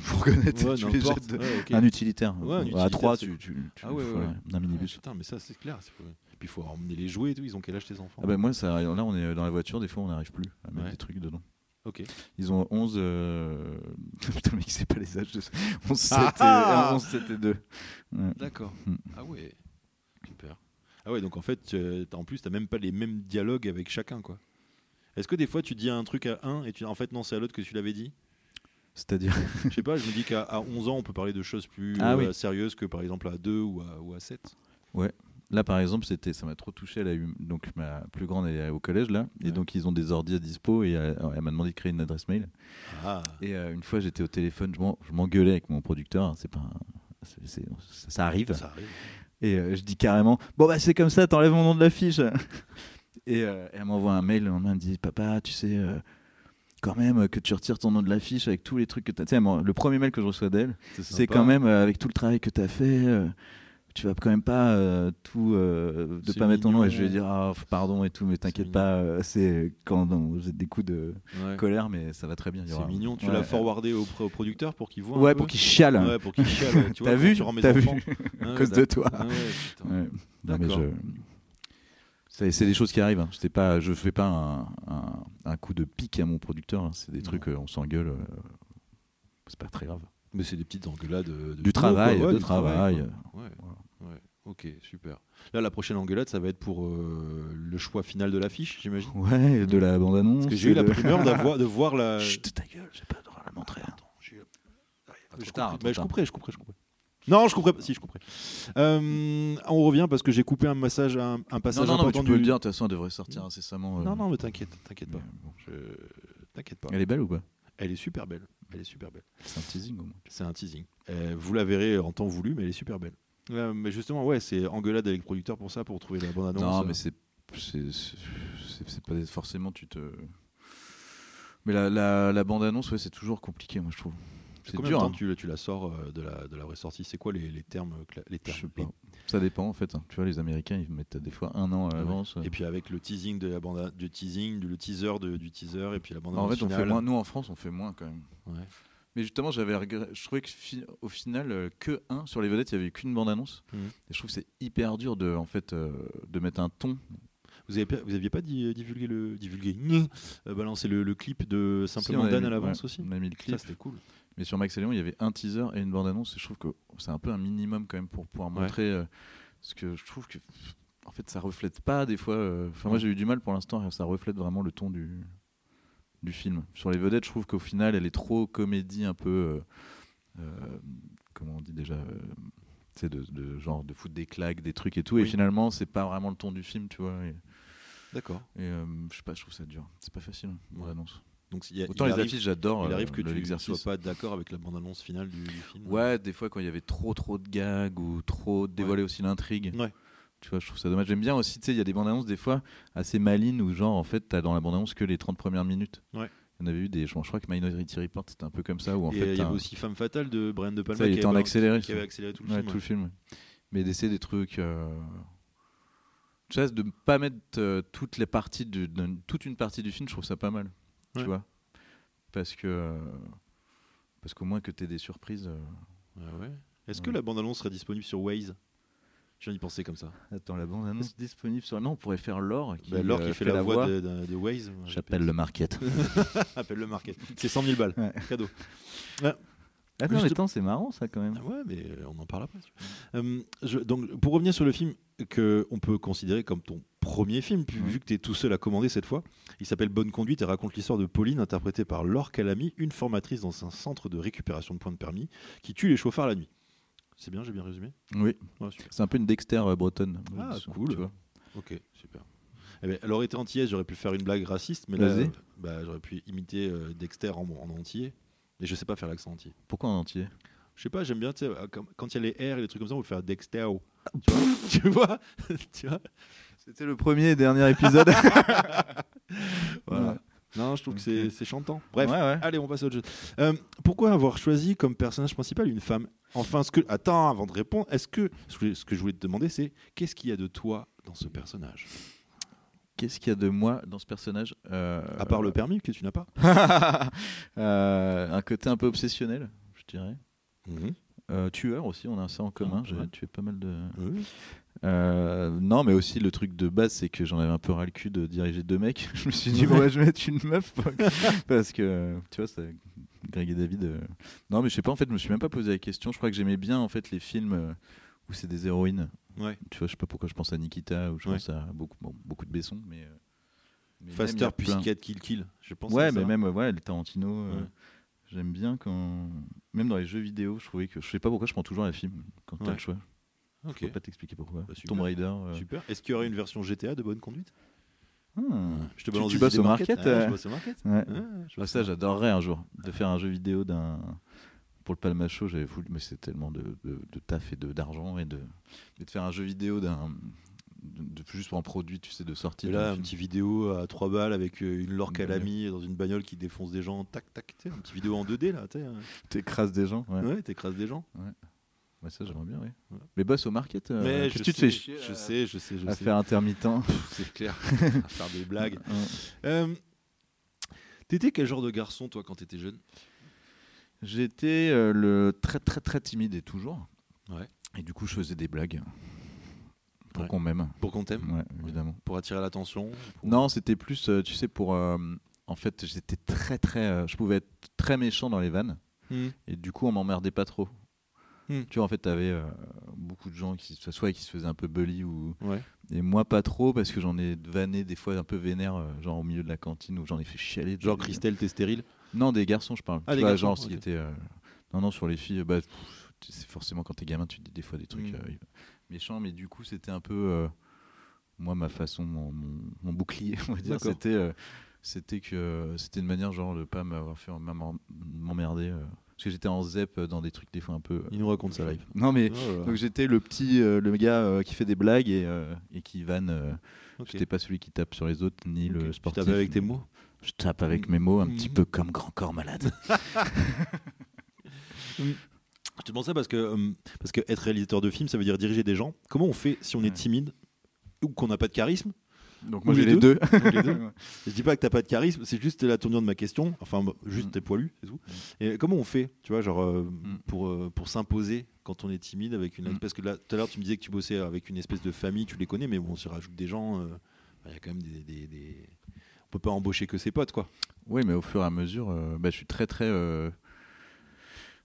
fourgonnette, ouais, tu les jettes de- Ouais, ok. Un utilitaire. Ouais, un à utilitaire, trois, c'est tu, tu, tu Ah ouais, faut ouais. un Ah, minibus. putain, mais ça c'est clair. c'est- Puis il faut emmener les jouets et tout. Ils ont quel âge tes enfants Ah bah moi, ça, là, on est dans la voiture, des fois, on n'arrive plus à mettre Ouais. des trucs dedans. Ok. Ils ont 11. Euh... Putain, mec, c'est pas les âges de. 11, 7 Ah et, 11, 7 et 2. Ouais. D'accord. Hmm. Ah ouais. Super. Ah ouais, donc en fait, tu- t'as- en plus, t'as même pas les mêmes dialogues avec chacun, quoi. Est-ce que des fois, tu dis un truc à un et tu en fait non, c'est à l'autre que tu l'avais dit? C'est-à-dire. Je sais pas. Je me dis qu'à à 11 ans, on peut parler de choses plus Ah euh, oui. sérieuses que par exemple à 2 ou à, ou à 7. Là, par exemple, c'était, ça m'a trop touché. Elle a eu, donc ma plus grande elle est au collège là, et Ouais. donc ils ont des ordi à dispo et elle, elle m'a demandé de créer une adresse mail. Ah, Et euh, une fois, j'étais au téléphone, je m'en- je m'engueulais avec mon producteur. hein, C'est pas, un- ça, ça arrive. ça arrive. Et euh, je dis carrément, bon bah c'est comme ça, t'enlèves mon nom de l'affiche. et euh, elle m'envoie un mail, le lendemain, elle me dit, papa, tu sais, euh, quand même euh, que tu retires ton nom de l'affiche avec tous les trucs que t'as. Tu m'en- le premier mail que je reçois d'elle, c'est quand même euh, avec tout le travail que t'as fait. euh, tu vas quand même pas euh, tout euh, de pas mettre ton nom et je vais dire ah, pardon et tout mais t'inquiète pas euh, c'est quand non, j'ai des coups de Ouais. colère mais ça va très bien C'est mignon. Tu Ouais. l'as forwardé au, au producteur pour qu'il voit. ouais pour qu'il chiale Ouais, pour qu'il chiale. t'as vu t'as vu enfants. à cause de toi Ah D'accord. je- C'est des choses qui arrivent. Hein. C'est pas, je fais pas un, un- un coup de pique à mon producteur. hein. C'est des Non. trucs, euh, on s'engueule. C'est pas très grave. Mais c'est des petites engueulades de, de Du boulot, travail, quoi. Ouais, de du travail. Ouais. Ouais. Ok, super. Là, la prochaine engueulade, ça va être pour euh, le choix final de l'affiche, j'imagine? Ouais, de la bande annonce. Parce que j'ai eu la de- primeur de voir la. Chut, ta gueule, j'ai pas le droit de la montrer. Pardon, j'ai eu- Trop je tard, mais je couperai, je couperai, je couperai. Non, je couperai pas. Si, je couperai. Euh, on revient parce que j'ai coupé un massage, un, un Non, passage non, non, mais important tu peux du- le dire. De toute façon, elle devrait sortir incessamment. euh, Non, non, mais t'inquiète, t'inquiète pas. mais bon. Je- T'inquiète pas. Elle est belle ou pas? Elle est super belle. Elle est super belle. C'est un teasing au moins. C'est un teasing. Euh, vous la verrez en temps voulu, mais elle est super belle. Euh, mais justement, ouais, c'est engueulade avec le producteur pour ça, pour trouver la bonne annonce. Non, Euh, mais c'est c'est pas forcément tu te. Mais la, la, la bande annonce, ouais, c'est toujours compliqué, moi je trouve. C'est dur. de hein. temps tu, tu la sors euh, de la, de la vraie sortie C'est quoi les, les termes les Je termes sais pas. Ça dépend en fait. hein. Tu vois, les Américains, ils mettent des fois un an à Ouais. l'avance. Et puis avec le teasing de la bande, du teasing, le teaser de- du teaser, et puis la bande en annonce fait, on fait moins. Nous, en France, on fait moins quand même. Ouais. Mais justement, j'avais regret- je trouvais que fi- au final, euh, que un sur les vedettes, il y avait qu'une bande annonce. Mhm. Et je trouve que c'est hyper dur de, en fait, euh, de mettre un ton. Vous, avez, pas- vous aviez pas dit, divulgué le divulgué, euh, balancé le, le clip de Si, simplement Dan mis- à l'avance ouais, aussi On a mis le clip. Ça c'était cool. Mais sur Max et Léon, il y avait un teaser et une bande annonce. Et je trouve que c'est un peu un minimum quand même pour pouvoir Ouais. montrer. euh, parce que je trouve que, en fait, ça reflète pas des fois. euh, Enfin, moi, j'ai eu du mal pour l'instant. Ça reflète vraiment le ton du du film. Sur les vedettes, je trouve qu'au final, elle est trop comédie, un peu. euh, euh, comment on dit déjà euh, tu sais, de, de genre de foutre des claques, des trucs et tout. Et finalement, c'est pas vraiment le ton du film, tu vois. Et, D'accord. et, euh, je sais pas, je trouve ça dur. C'est pas facile, hein, bande Ouais. annonce. Donc y a- Autant il les arrive, affiches, j'adore. il euh, arrive que tu ne sois pas d'accord avec la bande annonce finale du, du film. Ouais, des fois quand il y avait trop trop de gags ou trop dévoilé aussi l'intrigue. Ouais. Tu vois, je trouve ça dommage. J'aime bien aussi, tu sais, il y a des bandes annonces des fois assez malines où genre en fait t'as dans la bande annonce que les 30 premières minutes. Ouais. Il y en avait eu des, je, crois que Minority Report c'était un peu comme ça où en et fait il y avait aussi Femme Fatale de Brian De Palma Ça, il qui, était en accéléré, qui avait accéléré tout le ouais, film. tout le film. Mais d'essayer des trucs. Euh... Tu sais, de ne pas mettre euh, toutes les parties d'un- toute une partie du film, je trouve ça pas mal. Ouais. Tu vois Parce que. euh, Parce qu'au moins que tu aies des surprises. euh. Ah ouais. Est-ce que la bande annonce serait disponible sur Waze? Je viens d'y penser comme ça. Attends, la bande annonce disponible sur. Non, on pourrait faire Laure qui, Bah, Laure euh, qui fait, la, voix, de, de- de Waze. J'appelle le market. Appelle le market. C'est 100 000 balles. Ouais. Cadeau. Ah non, Juste- c'est marrant ça quand même. Ah ouais, mais euh, on en parle après. Euh, je- donc, pour revenir sur le film que on peut considérer comme ton premier film, puis- Ouais. vu que tu es tout seul à commander cette fois, il s'appelle Bonne Conduite et raconte l'histoire de Pauline, interprétée par Laure Calamy, une formatrice dans un centre de récupération de points de permis, qui tue les chauffards la nuit. C'est bien, j'ai bien résumé Oui, Ouais, c'est un peu une Dexter euh, bretonne. Ah, tu cool. vois. Ok, super. Eh ben, elle aurait été antillaise, j'aurais pu faire une blague raciste, mais là, euh, bah, j'aurais pu imiter euh, Dexter en, en entier. Mais je sais pas faire l'accent entier. Pourquoi en entier? Je sais pas, j'aime bien, tu sais, quand quand il y a les R et les trucs comme ça, on peut faire Dexter. Tu vois Tu vois, Tu vois? C'était le premier et dernier épisode. Voilà. Non, je trouve que c'est c'est chantant. Bref, Ouais, ouais. allez, on passe à autre chose. Euh, pourquoi avoir choisi comme personnage principal une femme? Enfin, ce que. Attends, avant de répondre, est-ce que. Ce que je voulais te demander, c'est qu'est-ce qu'il y a de toi dans ce personnage? Qu'est-ce qu'il y a de moi dans ce personnage? Euh, À part le permis que tu n'as pas. Euh, un côté un peu obsessionnel, je dirais. Mhm. Euh, tueur aussi, on a ça en commun. Ah, J'ai ouais. tué pas mal de. Euh, non, mais aussi le truc de base, c'est que j'en avais un peu ras le cul de diriger deux mecs. je me suis dit, ouais, je vais mettre une meuf. parce que, tu vois, c'est Greg et David. euh. Non, mais je sais pas, en fait, je me suis même pas posé la question. Je crois que j'aimais bien, en fait, les films euh, où c'est des héroïnes. Ouais. Tu vois, je sais pas pourquoi je pense à Nikita ou je Ouais. pense à beaucoup, bon, beaucoup de Besson. Mais, euh, mais Faster, Pussycat, Kill Kill. Je pense Ouais, à ça. mais même ouais, le Tarantino. Ouais. J'aime bien quand. Même dans les jeux vidéo, je trouvais que. Je sais pas pourquoi je prends toujours un film quand t'as le choix. Je Ok. peux pas t'expliquer pourquoi. Bah. Tomb Raider. euh, Super. Est-ce qu'il y aurait une version GTA de bonne conduite? Hmm. Je te Tu- balance tu des bosses au market, euh Je bosse au market. Ouais. Ouais, je Ah, ça, j'adorerais un jour de faire un jeu vidéo d'un. Pour le Palma Show, j'avais voulu, mais c'est tellement de, de, de taf et d'argent et de, et de faire un jeu vidéo d'un, de, juste pour un produit, tu sais, de sortie. Et là, un film. petit vidéo à 3 balles avec euh, une lorque à Une la bagnole. mie dans une bagnole qui défonce des gens, tac tac, tu un petit vidéo en 2D là, tu hein. T'écrases des gens. Ouais. Ouais, t'écrases des gens. Ouais, ça, j'aimerais bien, oui. Mais bosse au market. euh, qu'est-ce que tu te fais chier Je sais, je sais, je à sais. faire intermittent. C'est clair. à faire des blagues. Ouais. Euh, T'étais quel genre de garçon toi quand t'étais jeune? J'étais euh, le très très très timide et toujours. Ouais. Et du coup, je faisais des blagues pour Ouais. qu'on m'aime. Pour qu'on t'aime? Ouais, évidemment. Pour attirer l'attention? Pour- Non, c'était plus, euh, tu sais, pour. en fait, j'étais très très. je pouvais être très méchant dans les vannes. Hmm. Et du coup, on m'emmerdait pas trop. Hmm. Tu vois, en fait, t'avais euh, beaucoup de gens qui, se- soit qui se faisaient un peu bully ou. Ouais. Et moi, pas trop, parce que j'en ai vanné des fois un peu vénère, euh, genre au milieu de la cantine, où j'en ai fait chialer. Genre Christelle, t'es stérile Non, des garçons, je parle. Ah, Tu des vois, garçons, genre, s'il ok. était. euh, Non, non, sur les filles, bah, tu sais, forcément, quand t'es gamin, tu te dis des fois des trucs Mm. euh, méchants, mais du coup, c'était un peu. moi, ma façon, mon, mon- mon bouclier, on va dire, c'était. c'était que c'était une manière genre de pas m'avoir fait m'em- m'emmerder euh, parce que j'étais en zep dans des trucs des fois un peu euh, Il nous raconte ça live. non mais Oh là. donc j'étais le petit euh, le gars euh, qui fait des blagues et, et qui vanne euh, Ok. j'étais pas celui qui tape sur les autres ni le Tu sportif tapais avec tes mots je tape avec mes mots un petit Mhm. peu comme grand corps malade Je te demande ça parce que, parce que être réalisateur de film, ça veut dire diriger des gens. Comment on fait si on est timide ou qu'on n'a pas de charisme donc moi j'ai les les deux. Je dis pas que t'as pas de charisme, c'est juste la tournure de ma question. Enfin, bah, juste Mm. t'es poilu, c'est tout. Et comment on fait, tu vois, genre euh, Mm. pour euh, pour s'imposer quand on est timide avec une Mm. parce que là tout à l'heure tu me disais que tu bossais avec une espèce de famille, tu les connais, mais bon, on se rajoute des gens. euh, Il y a quand même des, des, des- on peut pas embaucher que ses potes, quoi. oui mais au fur et à mesure euh, bah, je suis très très euh,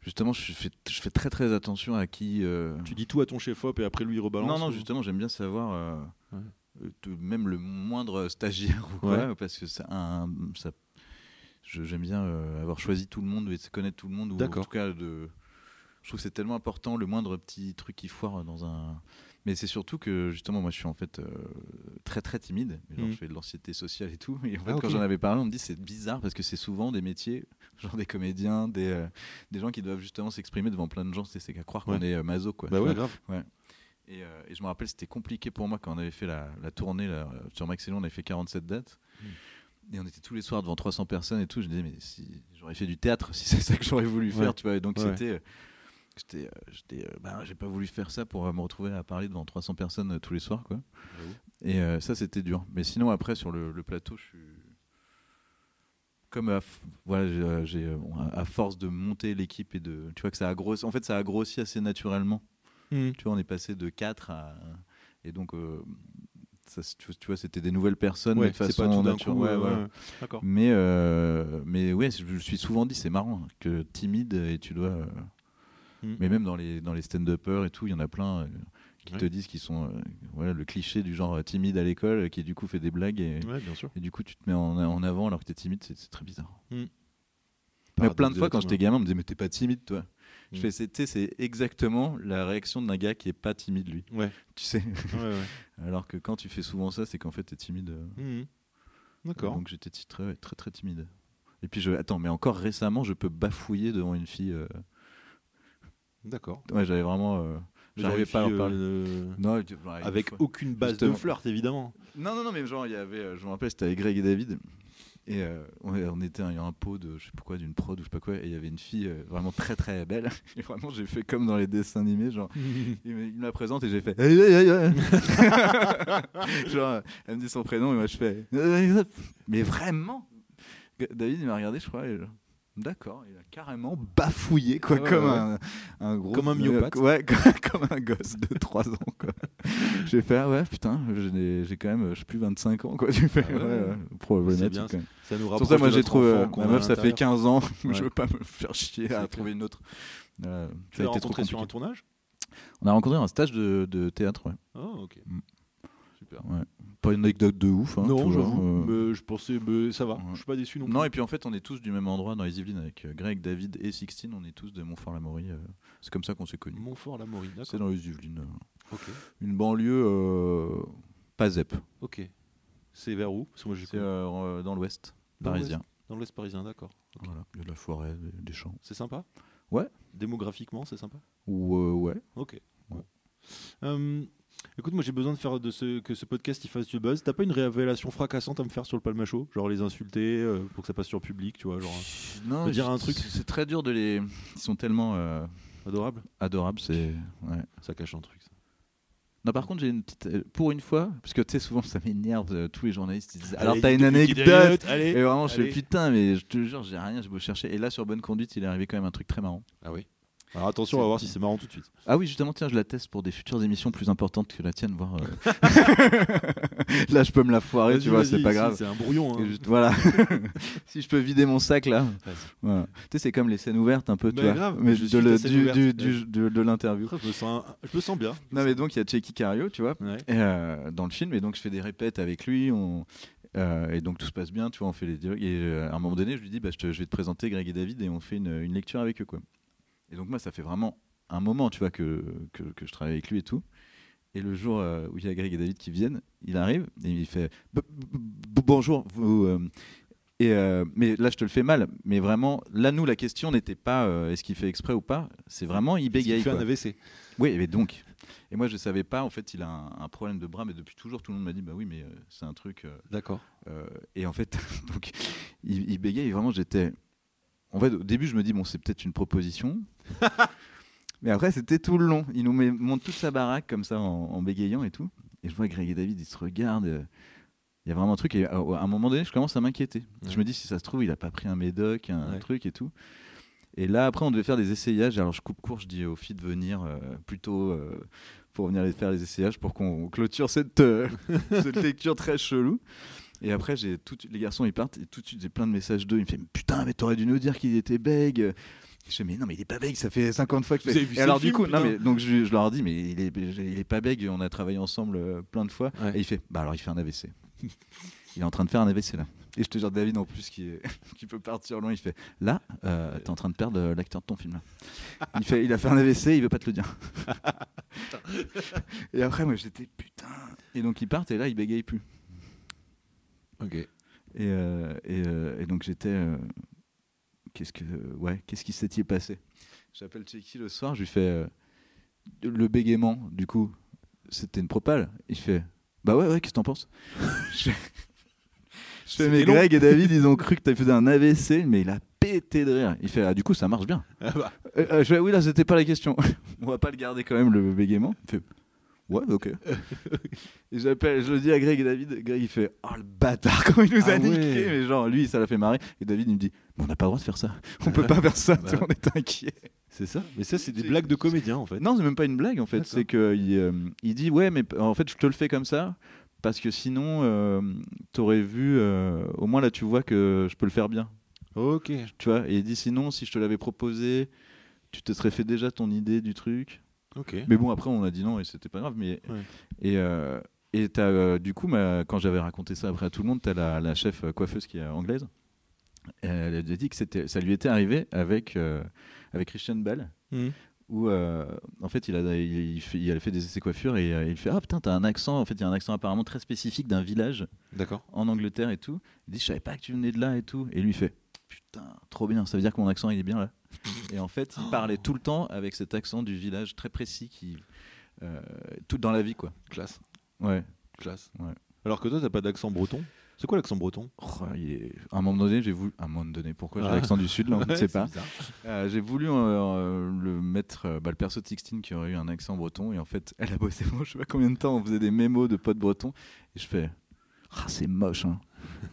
justement je fais, je fais très très attention à qui euh, Tu dis tout à ton chef-op et après lui il rebalance. Non, non, ou- justement, j'aime bien savoir, euh, Ouais. Euh, même le moindre stagiaire ou quoi, Ouais. parce que ça, un, ça j'aime bien euh, avoir choisi tout le monde et connaître tout le monde, ou en tout cas, de, je trouve que c'est tellement important, le moindre petit truc qui foire dans un. Mais c'est surtout que justement, moi, je suis en fait euh, très très timide. Genre, Mhm. Je fais de l'anxiété sociale et tout. Et en fait, Ah, quand j'en avais parlé, on me dit c'est bizarre parce que c'est souvent des métiers, genre des comédiens, des, euh, des gens qui doivent justement s'exprimer devant plein de gens. C'est c'est qu'à croire qu'on Ouais. est maso, quoi. Bah ouais, grave. Et, euh, et je me rappelle, c'était compliqué pour moi quand on avait fait la, la tournée là, sur Max et Léon, on avait fait 47 dates. Mm. Et on était tous les soirs devant 300 personnes et tout. Je me disais, mais si j'aurais fait du théâtre, si c'est ça que j'aurais voulu faire, Ouais. tu vois. Et donc Ouais. c'était. euh, j'étais, euh, j'étais, bah, j'ai pas voulu faire ça pour me retrouver à parler devant 300 personnes tous les soirs, quoi. Et euh, ça, c'était dur. Mais sinon, après, sur le, le plateau, je suis. Comme à, voilà, j'ai, à force de monter l'équipe et de. Tu vois que ça a grossi. En fait, ça a grossi assez naturellement. Mm. Tu vois, on est passé de 4 à. Et donc, euh, ça, tu vois- c'était des nouvelles personnes, Ouais, mais de façon pas tout naturelle. coup. Ouais, euh, voilà. Mais, euh, mais ouais, je me suis souvent dit, c'est marrant, que timide, et tu dois. euh, Mm. Mais même dans les, dans les stand-uppers et tout, il y en a plein euh, qui te disent qu'ils sont. voilà, le cliché du genre timide à l'école, qui du coup fait des blagues, et, Ouais, bien sûr. et du coup, tu te mets en, en avant alors que t'es timide, c'est très bizarre. Mm. Mais Paradoxe plein de fois, quand j'étais gamin, on me disait, mais t'es pas timide, toi. Je fais, c'est c'est exactement la réaction d'un gars qui est pas timide, lui. Ouais. Tu sais ouais, ouais. Alors que quand tu fais souvent ça, c'est qu'en fait, t'es timide. euh. Mhm. D'accord. Donc j'étais très, très, très timide. Et puis, je, attends, mais encore récemment, je peux bafouiller devant une fille. euh, D'accord. Ouais, j'avais vraiment. euh, J'arrivais pas à leur parler. euh, Non, avec aucune base Justement. de flirt, évidemment. Non, non, non, mais genre, il y avait. Je me rappelle, c'était avec Greg et David. Et euh, on, était il y a un pot de, je sais pas quoi, d'une prod ou je sais pas quoi. Et il y avait une fille euh, vraiment très très belle. Et vraiment, j'ai fait comme dans les dessins animés. Genre, il me, il me la présente et j'ai fait. Genre, euh, elle me dit son prénom et moi je fais. Mais vraiment? David, il m'a regardé, je crois. et genre, D'accord, il a carrément bafouillé, quoi, ouais, comme ouais. Un, un gros. Comme un myopathe. Ouais, comme un gosse de 3 ans, quoi. J'ai fait, ah ouais, putain, j'ai j'ai quand même, je sais plus 25 ans, quoi. Tu fais, Ah ouais, ouais, ouais. ouais, problématique. bien, quand même. Ça nous C'est pour rapproche ça, moi, j'ai trouvé. euh, Ma meuf, ça fait l'intérieur. 15 ans. Je veux pas me faire chier à trouver une autre. Voilà, Tu l'as rencontré sur un tournage? On a rencontré un stage de, de théâtre, ouais. Oh, ok. Mm. Super. Pas une anecdote de ouf. Hein, non, j'avoue. euh. je pensais, mais ça va. Ouais. Je suis pas déçu non plus. Non, et puis en fait, on est tous du même endroit dans les Yvelines avec euh, Greg, David et Sixtine. On est tous de Montfort-la-Maurie. euh, C'est comme ça qu'on s'est connus. Montfort, la Maurie. C'est dans les Yvelines. Ok. Une banlieue euh, pas ZEP. Ok. C'est vers où? Parce que moi, j'ai C'est euh, dans l'ouest parisien. Dans l'Ouest parisien, d'accord. Voilà. Il y a de la forêt, des, champs. C'est sympa? Ouais. Démographiquement, c'est sympa? Ou ouais. Ok. Ouais. Écoute, moi j'ai besoin de faire de ce, que ce podcast il fasse du buzz. T'as pas une révélation fracassante à me faire sur le palmacho Genre les insulter euh, pour que ça passe sur le public, tu vois Genre Non, dire un truc. C'est très dur de les. Ils sont tellement euh, adorable adorables. C'est. Ouais. Ça cache un truc. ça. Non, par contre, j'ai une petite. euh, Pour une fois, parce que tu sais, souvent ça m'énerve, euh, tous les journalistes ils disent Alors Allez, t'as une anecdote Allez Et vraiment, je fais allez. putain, mais je te jure, j'ai rien, j'ai beau chercher. Et là, sur Bonne Conduite, il est arrivé quand même un truc très marrant. Ah oui. Alors attention, on va voir si c'est marrant tout de suite. Ah oui, justement, tiens, je la teste pour des futures émissions plus importantes que la tienne, voir. euh. là, je peux me la foirer, tu vois, vas-y, c'est pas grave. C'est un brouillon. hein. Et juste- voilà. si je peux vider mon sac là. Vas-y. Voilà. Tu sais, c'est comme les scènes ouvertes un peu, tu vois. grave, mais je de, suis le- ta scène du, ouverte. du- du- de, de l'interview. Je me sens, je me sens bien. Non, mais donc il y a Checky Cario, tu vois, Ouais. et, euh, dans le film, et donc je fais des répètes avec lui, on, euh, et donc tout se passe bien, tu vois, on fait les dialogues, et euh, à un moment donné, je lui dis, bah, je, te- je vais te présenter Greg et David, et on fait une, une lecture avec eux, quoi. Et donc moi, ça fait vraiment un moment, tu vois, que, que, que je travaille avec lui et tout. Et le jour euh, où il y a Greg et David qui viennent, il arrive et il fait bonjour. Vous, euh, et euh, mais là, je te le fais mal. Mais vraiment, là, nous, la question n'était pas euh, est-ce qu'il fait exprès ou pas. C'est vraiment il bégaye. fait quoi. un AVC. Oui, mais donc. Et moi, je savais pas. En fait, il a un, un problème de bras, mais depuis toujours, tout le monde m'a dit bah oui, mais euh, c'est un truc. D'accord. et en fait, donc, il, il bégaye. Vraiment, j'étais. En fait, au début, je me dis bon, c'est peut-être une proposition. mais après, c'était tout le long. Il nous met, monte toute sa baraque comme ça en, en bégayant et tout. Et je vois Greg et David, ils se regardent. euh, Il y a vraiment un truc. Et à, à un moment donné, je commence à m'inquiéter. Ouais. Je me dis si ça se trouve, il a pas pris un médoc, un Ouais. truc et tout. Et là, après, on devait faire des essayages. Alors, je coupe court, je dis aux filles de venir euh, plutôt euh, pour venir les faire les essayages pour qu'on clôture cette, euh, cette lecture très chelou. Et après, j'ai tout, les garçons ils partent et tout de suite j'ai plein de messages d'eux. Il me fait putain, mais t'aurais dû nous dire qu'il était bègue. Je fais mais non mais il est pas bègue, ça fait 50 fois que je fais. vu Et alors du coup, non mais donc je, je leur dis mais il est, il est pas bègue. On a travaillé ensemble euh, plein de fois. Ouais. Et il fait bah alors il fait un AVC. il est en train de faire un AVC là. Et je te jure David en plus qui, est, qui peut partir loin, il fait là euh, t'es en train de perdre euh, l'acteur de ton film. Là. Il fait il a fait un AVC, il veut pas te le dire. et après moi j'étais putain. Et donc ils partent et là ils bégayent plus. Et, euh, et, euh, et donc j'étais. euh, qu'est-ce que ouais, qu'est-ce qui s'est-il passé? J'appelle Checky le soir, je lui fais le bégaiement. Du coup, c'était une propale. Il fait bah ouais ouais, qu'est-ce que t'en penses? Je fais, je fais, mais long. Greg et David, ils ont cru que t'avais fait un AVC, mais il a pété de rire. Il fait ah du coup ça marche bien. Ah bah. Euh, euh, je fais oui là c'était pas la question. On va pas le garder quand même le bégaiement. Il fait ouais ok. j'appelle, je le dis à Greg et David. Greg il fait oh le bâtard comment il nous a Ah niqué. ouais. Mais genre lui ça l'a fait marrer. Et David il me dit mais on n'a pas le droit de faire ça. On peut pas faire ça. Bah. tu vois, on est inquiet. C'est ça Mais ça, c'est des blagues de comédiens en fait. Non c'est même pas une blague en fait. C'est que il, euh, il dit ouais mais en fait je te le fais comme ça. Parce que sinon, euh, t'aurais vu, euh, au moins là tu vois que je peux le faire bien. Ok. Tu vois, et il dit sinon, si je te l'avais proposé, tu te serais fait déjà ton idée du truc. Mais bon, après, on a dit non et c'était pas grave. Mais Ouais. et euh, et t'as, euh, du coup, ma- quand j'avais raconté ça après à tout le monde, t'as la, la chef coiffeuse qui est anglaise. Elle a dit que c'était, ça lui était arrivé avec euh, avec Christian Bell. Mhm. Où euh, en fait il a, il, il fait, il a fait des essais coiffure et euh, il fait ah putain t'as un accent en fait il y a un accent apparemment très spécifique d'un village en Angleterre et tout il dit je savais pas que tu venais de là et tout et lui fait putain trop bien ça veut dire que mon accent il est bien là et en fait il parlait tout le temps avec cet accent du village très précis qui euh, tout dans la vie quoi Classe. ouais Classe. Ouais. Alors que toi, t'as pas d'accent breton? C'est quoi l'accent breton? Oh, il est- à un moment donné j'ai voulu à un moment donné pourquoi j'ai Ah. l'accent du sud là on ne Ouais, sait pas. Euh, j'ai voulu euh, euh, le mettre, euh, bah, le perso de Sixtine qui aurait eu un accent breton, et en fait, elle a bossé moi, je sais pas combien de temps, on faisait des mémos de potes bretons, et je fais, ah, c'est moche, hein.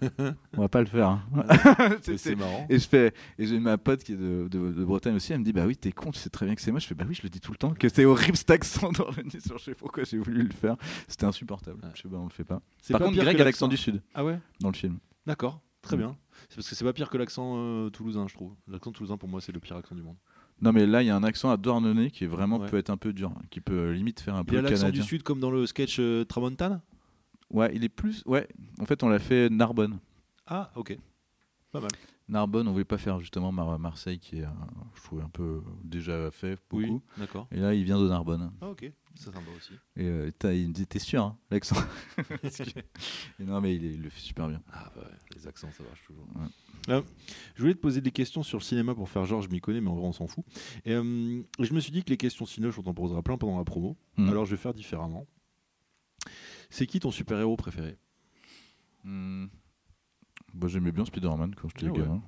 on va pas le faire. hein. C'est- marrant. et je fais, et j'ai ma pote qui est de, de- de Bretagne aussi, elle me dit, bah oui, t'es con, tu sais très bien que c'est moche. Je fais, bah oui, je le dis tout le temps, que c'est horrible cet accent sur je sais pourquoi j'ai voulu le faire. C'était insupportable. Ouais. Je sais pas, on le fait pas. Par pas contre, Greg a l'accent du sud Ah ouais? Dans le film. D'accord. Très Mm. bien. C'est parce que c'est pas pire que l'accent euh, toulousain, je trouve. L'accent toulousain, pour moi, c'est le pire accent du monde. Non, mais là, il y a un accent à Douarnenez qui est vraiment Ouais. peut être un peu dur, hein, qui peut euh, limite faire un Il peu y a l'accent du sud comme dans le sketch euh, Tramontane? Ouais, il est plus. Ouais, en fait, on l'a fait Narbonne. Ah, ok. Pas mal. Narbonne, on voulait pas faire justement Mar- Marseille, qui est, un- je trouvais un peu déjà fait beaucoup. d'accord. Et là, il vient de Narbonne. Ah, ok, ça sympa aussi. Et euh, il me dit, t'es sûr, hein, l'accent que- Non, mais il, est- il le fait super bien. Ah, bah ouais, les accents, ça marche toujours. Ouais. Euh, je voulais te poser des questions sur le cinéma pour faire genre, je m'y connais, mais en vrai, on s'en fout. Et, euh, je me suis dit que les questions cinéma, on t'en posera plein pendant la promo. Mhm. Alors, je vais faire différemment. C'est qui ton super-héros préféré Hmm. Bah, J'aimais bien Spider-Man quand j'étais Ah ouais. gamin.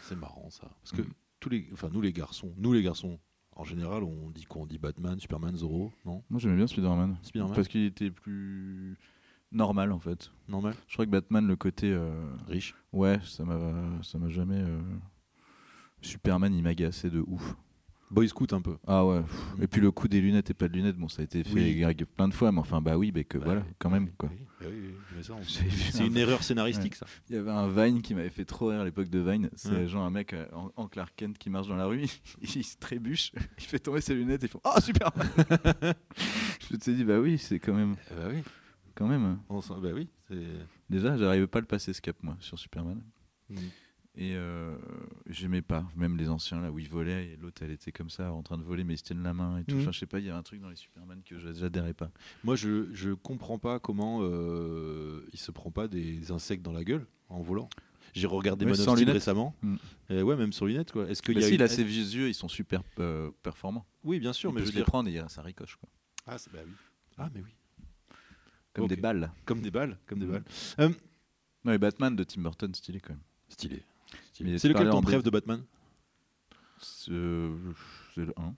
C'est marrant ça. Parce que Mhm. tous les, enfin, nous les garçons, nous les garçons, en général, on dit qu'on dit Batman, Superman, Zorro, non? Moi, j'aimais bien Spider-Man. Spider-Man? Parce qu'il était plus normal, en fait. Normal? Je crois que Batman, le côté. euh, Riche? Ouais, ça m'a ça m'a jamais. euh, Superman, il m'agaçait de ouf. Boy Scout un peu. Ah ouais. pff. Et puis le coup des lunettes et pas de lunettes, bon, ça a été fait Oui. plein de fois, mais enfin, bah oui, mais que Bah voilà, quand même, quoi. Oui, bah oui, C'est un- une erreur scénaristique ça. Il y avait un Vine qui m'avait fait trop rire à l'époque de Vine. C'est Ouais. genre un mec euh, en, en Clark Kent qui marche dans la rue, il, se trébuche, il fait tomber ses lunettes et il fait Oh super Je me suis dit, bah oui, c'est quand même. Eh bah oui. Quand même. On s'en- bah oui. Déjà, j'arrivais pas à le passer ce cap, moi, sur Superman. Mm. Et euh, j'aimais pas, même les anciens là où il volait et l'autre elle était comme ça en train de voler mais il se tienne la main et tout. Mhm. Enfin, je sais pas, il y a un truc dans les Superman que je- j'adhérais pas. Moi, je, je comprends pas comment euh, il se prend pas des insectes dans la gueule en volant. J'ai regardé Ouais, Man of sans Steel lunettes. récemment. Mm. Et ouais, même sur lunettes quoi. Est-ce qu'il y a si, une- là, ses vieux yeux ils sont super euh, performants. Oui, bien sûr, Il mais peut je les dire. prendre et ça ricoche quoi. Ah, c'est- bah oui. Ah, mais oui. Comme des balles. Comme des balles, comme des Mm. balles. Euh, Non, et Batman de Tim Burton, stylé quand même. stylé. C'est lequel ton dé- de Batman? C'est c'est le 1.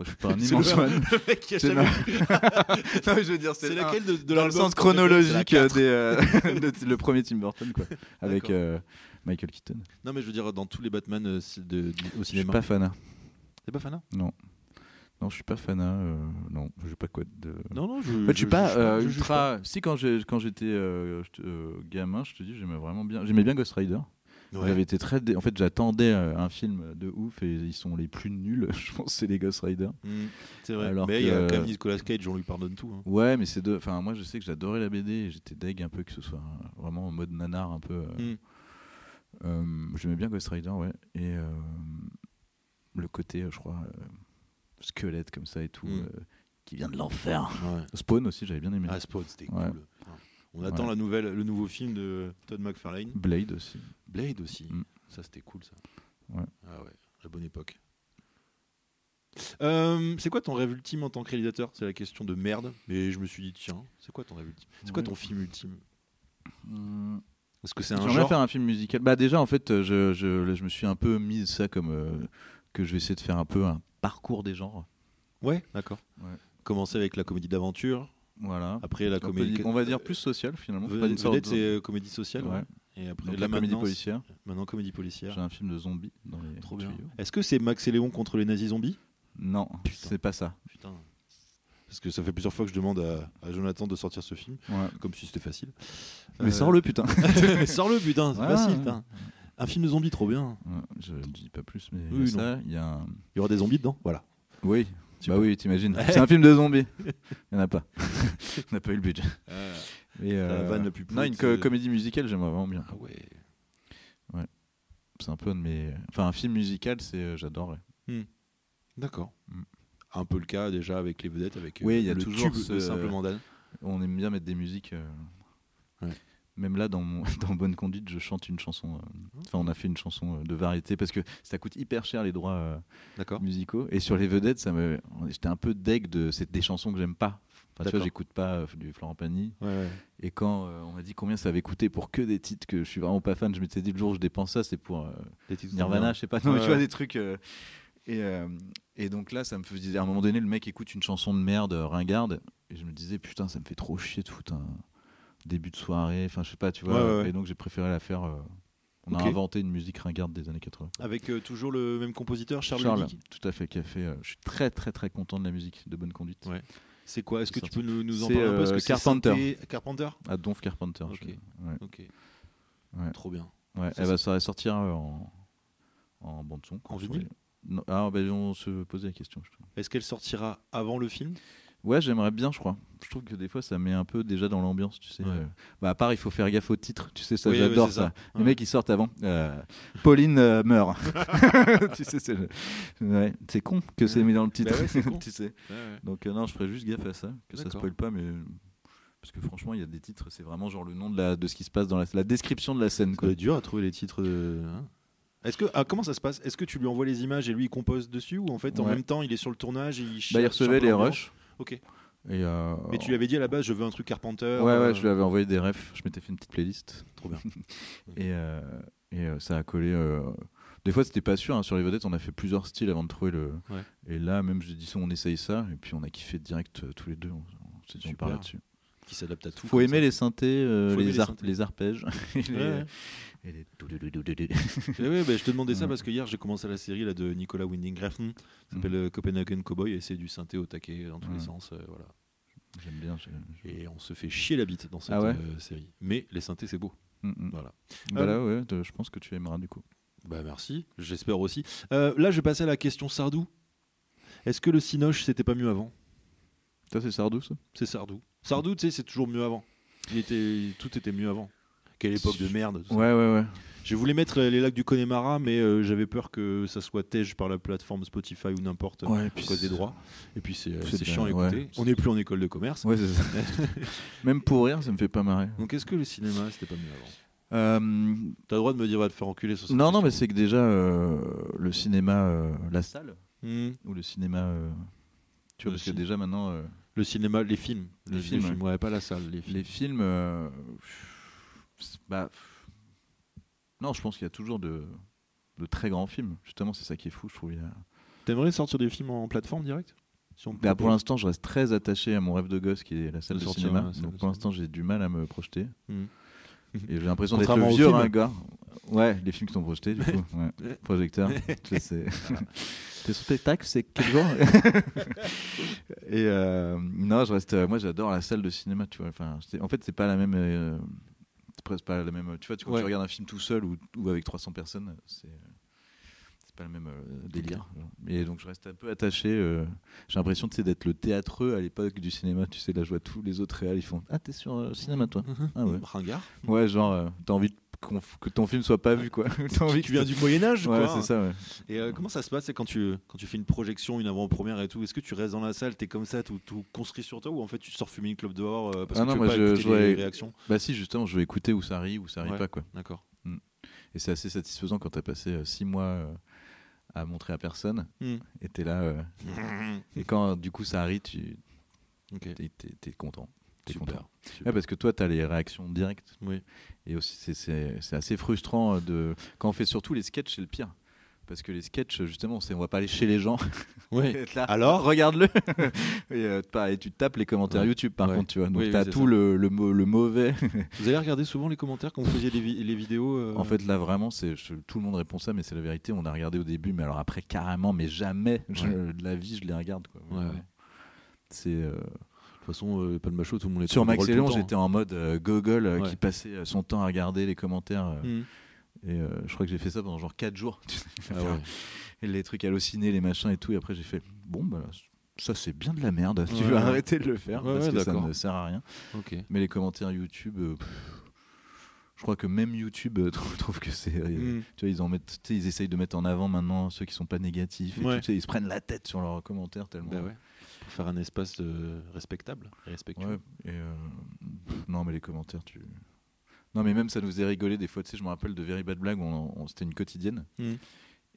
Je suis pas un immense le fan. Le mec qui a C'est jamais non, mais je veux dire, C'est le un. laquelle de, de dans le sens chronologique euh, des, euh, de- le premier Tim Burton quoi, avec euh, Michael Keaton. Non, mais je veux dire, dans tous les Batman euh, de, de- au Je suis cinéma. pas fan. T'es pas fan Non. Non, je suis pas fan. euh, non, je pas quoi de. Non, non, je. En fait, je suis pas euh, ultra. Si quand j'ai quand j'étais euh, j'étais, euh, gamin, je te dis, j'aimais vraiment bien. J'aimais bien Ghost Rider. Ouais. J'avais été très. dé- En fait, j'attendais euh, un film de ouf et ils sont les plus nuls. Je pense c'est les Ghost Rider. Mm, c'est vrai. Alors mais il y a que- quand même Nicolas Cage, on lui pardonne tout. hein. Ouais, mais c'est deux. Enfin, moi, je sais que j'adorais la BD. et J'étais deg un peu que ce soit euh, vraiment en mode nanar un peu. euh, Mm. euh, J'aimais bien Ghost Rider, ouais. Et euh, le côté, euh, je crois, euh, squelette comme ça et tout, Mm. euh, qui vient de l'enfer. Ouais. Spawn aussi, j'avais bien aimé. Ah, Spawn, c'était cool. On attend la nouvelle, le nouveau film de Todd McFarlane. Blade aussi. Blade aussi. Mm. Ça, c'était cool, ça. Ouais. Ah ouais, la bonne époque. Euh, c'est quoi ton rêve ultime en tant que réalisateur? C'est la question de merde. Mais je me suis dit, tiens, c'est quoi ton rêve ultime? C'est quoi ton film ultime? Mm. Est-ce que c'est un J'aimerais genre? faire un film musical. Bah déjà en fait, je, je, je me suis un peu mis ça comme euh, que je vais essayer de faire un peu un parcours des genres. Ouais, d'accord. Ouais. Commencer avec la comédie d'aventure, Voilà. après la comédie. on va dire plus social finalement. Vedette, sorte de- c'est euh, comédie sociale. Ouais. Et après la comédie policière. Maintenant comédie policière. J'ai un film de zombies dans les Trop bien. Est-ce que c'est Max et Léon contre les nazis zombies? Non, c'est pas ça. Putain. Parce que ça fait plusieurs fois que je demande à, à Jonathan de sortir ce film, Ouais. comme si c'était facile. Mais Euh, sors-le putain. Mais Sors-le, putain, c'est Ouais, facile. putain. Un film de zombies, trop bien. Je ne dis pas plus, mais Oui, il y a ça, il y a un... Il y aura des zombies dedans Voilà. Oui, Bah oui, t'imagines. Ouais. C'est un film de zombies. Il n'y en a pas. On n'a pas eu le budget. Et, la vanne la plus non, une co- euh. comédie musicale, j'aimerais vraiment bien. Ah ouais. C'est un peu un de mes. Enfin, un film musical, c'est euh, j'adorerais. D'accord. Mm. Un peu le cas déjà avec les vedettes, avec euh, Oui, il y a le toujours tube ce- de Simplement Dan. On aime bien mettre des musiques. euh, Ouais. Même là, dans, mon, dans Bonne Conduite, je chante une chanson. euh, Enfin, on a fait une chanson euh, de variété parce que ça coûte hyper cher les droits euh, D'accord. musicaux. Et sur les vedettes, ça me, j'étais un peu deg de. C'est des chansons que j'aime pas. Enfin, tu vois, j'écoute pas du Florent Pagny. Ouais, ouais. Et quand euh, on m'a dit combien ça avait coûté pour que des titres que je suis vraiment pas fan, je m'étais dit le jour où je dépense ça, c'est pour euh, Des titres Nirvana, je sais pas. Non, mais tu vois des trucs. euh, et, et donc là, ça me faisait. À un moment donné, le mec écoute une chanson de merde, ringarde, et je me disais putain, ça me fait trop chier de foutre un début de soirée. Enfin, je sais pas, tu vois. Ouais, ouais, ouais. Et donc j'ai préféré la faire. euh, on a inventé une musique ringarde des années 80. Avec euh, toujours le même compositeur, Charles, Charles, Ludic. tout à fait, qui a fait. euh, je suis très très très content de la musique de bonne conduite. Ouais. C'est quoi? Est-ce que tu peux nous, nous en parler un peu? Que Carpenter. synthé- Carpenter? À Donf Carpenter. Ok. je-. Trop bien. Ouais, Ça, elle va ça va sortir en, en bande son. En vinyle? Ah, ben on se posait la question. Est-ce qu'elle sortira avant le film? Ouais, j'aimerais bien, je crois. Je trouve que des fois, ça met un peu déjà dans l'ambiance, tu sais. Ouais. Bah, à part, il faut faire gaffe au titre. Tu sais, ça, Oui, j'adore c'est ça. ça. Les Ouais. mecs, ils sortent avant. Euh, Pauline euh, meurt. tu sais, c'est ouais, c'est con que c'est mis dans le titre. Bah ouais, c'est con. tu sais. Ouais, ouais. Donc, euh, non, je ferais juste gaffe à ça, que ça spoil pas, mais. Parce que franchement, il y a des titres, c'est vraiment genre le nom de, la, de ce qui se passe dans la, la description de la scène. Être dur à trouver les titres de. hein Est-ce que ah, comment ça se passe? Est-ce que tu lui envoies les images et lui il compose dessus ou en fait en même temps il est sur le tournage et il Bah, il recevait les rushs. Ok. Et, euh, Mais tu lui avais dit à la base je veux un truc Carpenter. Ouais, ouais, euh, je lui avais envoyé des refs. Je m'étais fait une petite playlist. Trop bien. Et, euh, et ça a collé. Des fois, c'était pas sûr. hein, Sur les vedettes, on a fait plusieurs styles avant de trouver le. Ouais. Et là, même, je dis on essaye ça. Et puis, on a kiffé direct tous les deux. On, on s'est dit, on Super. part là-dessus. Qui s'adapte à tout. Faut aimer ça. les synthés, Faut aimer les, les ar- synthés. les arpèges. les- ouais. Et les doudoudoudoudou. Eh ouais, bah, je te demandais ça parce que hier j'ai commencé la série là, de Nicolas Winding Refn, ça s'appelle euh, Copenhagen Cowboy et c'est du synthé au taquet dans tous les sens. euh, voilà. J'aime bien. Et on se fait chier la bite dans cette Ah ouais euh, série. Mais les synthés c'est beau. Mm, mm. Voilà. Bah là, ouais, je pense que tu aimeras du coup. Bah merci, j'espère aussi. Euh, là je vais passer à la question Sardou. Est-ce que le Cinoche c'était pas mieux avant? Ça, c'est Sardou, ça? C'est Sardou. Sardou, tu sais, c'est toujours mieux avant. Il était, tout était mieux avant. Quelle époque de merde. tout ça. Ouais, ouais, ouais. Je voulais mettre euh, les lacs du Connemara, mais euh, j'avais peur que ça soit tège par la plateforme Spotify ou n'importe Ouais, puis cause des droits. Et puis c'est euh, c'est chiant à écouter. ouais. On n'est plus en école de commerce. Ouais, c'est ça. Même pour rire, ça me fait pas marrer. Donc est-ce que le cinéma c'était pas mieux avant? Euh, T'as le droit de me dire va te faire enculer sur non, non, mais c'est que déjà, euh, le cinéma, la salle, Hmm. ou le cinéma. tu vois, Le parce que cin- déjà maintenant, Le cinéma, les films. Les films, ouais, pas la salle. Les films. les films. Bah, non, je pense qu'il y a toujours de, de très grands films. Justement, c'est ça qui est fou, je trouve. il a- T'aimerais sortir des films en plateforme direct? Si on Bah, pour l'instant, je reste très attaché à mon rêve de gosse qui est la salle De cinéma. à la salle Donc de pour l'instant, j'ai du mal à me projeter. Hmm. Et j'ai l'impression d'être le vieux films. ringard. Ouais, les films qui sont projetés, du coup. Ouais. Projecteur. Tu sais, c'est. Tes spectacles, c'est quel jour? Et euh, non, je reste. Moi, j'adore la salle de cinéma, tu vois. Enfin, en fait, c'est pas la même. euh, presque pas la même. Tu vois, tu- quand Ouais. tu regardes un film tout seul ou, ou avec 300 personnes, c'est. Pas le même euh, délire. Et donc, je reste un peu attaché. euh, j'ai l'impression tu sais, d'être le théâtreux à l'époque du cinéma. Tu sais, là, je vois tous les autres réals, ils font Ah, t'es sur euh, cinéma, toi? Ah ouais. Ringard. Ouais, genre, euh, t'as envie de- que ton film soit pas vu, quoi. Envie Tu que- viens du Moyen Âge, Ouais, quoi. c'est ça, ouais. Et euh, comment ça se passe c'est quand tu quand tu fais une projection, une avant-première et tout Est-ce que tu restes dans la salle, t'es comme ça, tout, tout construit sur toi, ou en fait tu sors fumer une clope dehors euh, parce Ah que non, tu veux moi, pas je- écouter je les réactions? Bah si, justement, je veux écouter où ça rit, où ça rit Ouais. pas, quoi. D'accord. Et c'est assez satisfaisant quand t'as passé euh, six mois euh, à montrer à personne, Hmm. et t'es là, euh, et quand du coup ça rit, tu Ok. t'es, t'es- t'es content. T'es Super. content. Super. Ouais, parce que toi, t'as les réactions directes. Oui. Et aussi, c'est, assez frustrant euh, de quand on fait surtout les sketchs, c'est le pire. Parce que les sketchs, justement, on va pas aller chez les gens. Là, Alors? regarde-le. et, euh, et tu tapes les commentaires Ouais. YouTube, par Ouais. contre, tu vois. Donc Oui, oui, t'as c'est tout le, le, mau- le mauvais. Vous allez regarder souvent les commentaires quand vous faisiez les, vi- les vidéos euh, En fait, là, vraiment, c'est tout le monde répond ça, mais c'est la vérité. On a regardé au début, mais alors après, carrément, mais jamais je- de la vie, je les regarde. Quoi. C'est euh, façon, euh, pas de macho, tout le monde est sur Max et j'étais en mode euh, gogol euh, Ouais. qui passait euh, son temps à regarder les commentaires. hein. Hmm. Et je crois que j'ai fait ça pendant genre 4 jours. Ah ouais. Et les trucs hallucinés, les machins et tout. Et après, j'ai fait bon, bah, ça, c'est bien de la merde. Tu vas arrêter de le faire parce que ça ne sert à rien. Mais les commentaires YouTube. pff, je crois que même YouTube euh, trouve, que c'est. euh, Hmm. Tu vois, ils, en mettent, tu sais, ils essayent de mettre en avant maintenant ceux qui sont pas négatifs. Et Ouais. tout, tu sais, ils se prennent la tête sur leurs commentaires tellement. Bah ouais. Pour faire un espace euh, respectable et respectueux. Ouais, et euh, non, mais les commentaires, tu. Non, mais même ça nous faisait rigoler des fois. Tu sais, je me rappelle de Very Bad Blague, où on, on- c'était une quotidienne. Hmm.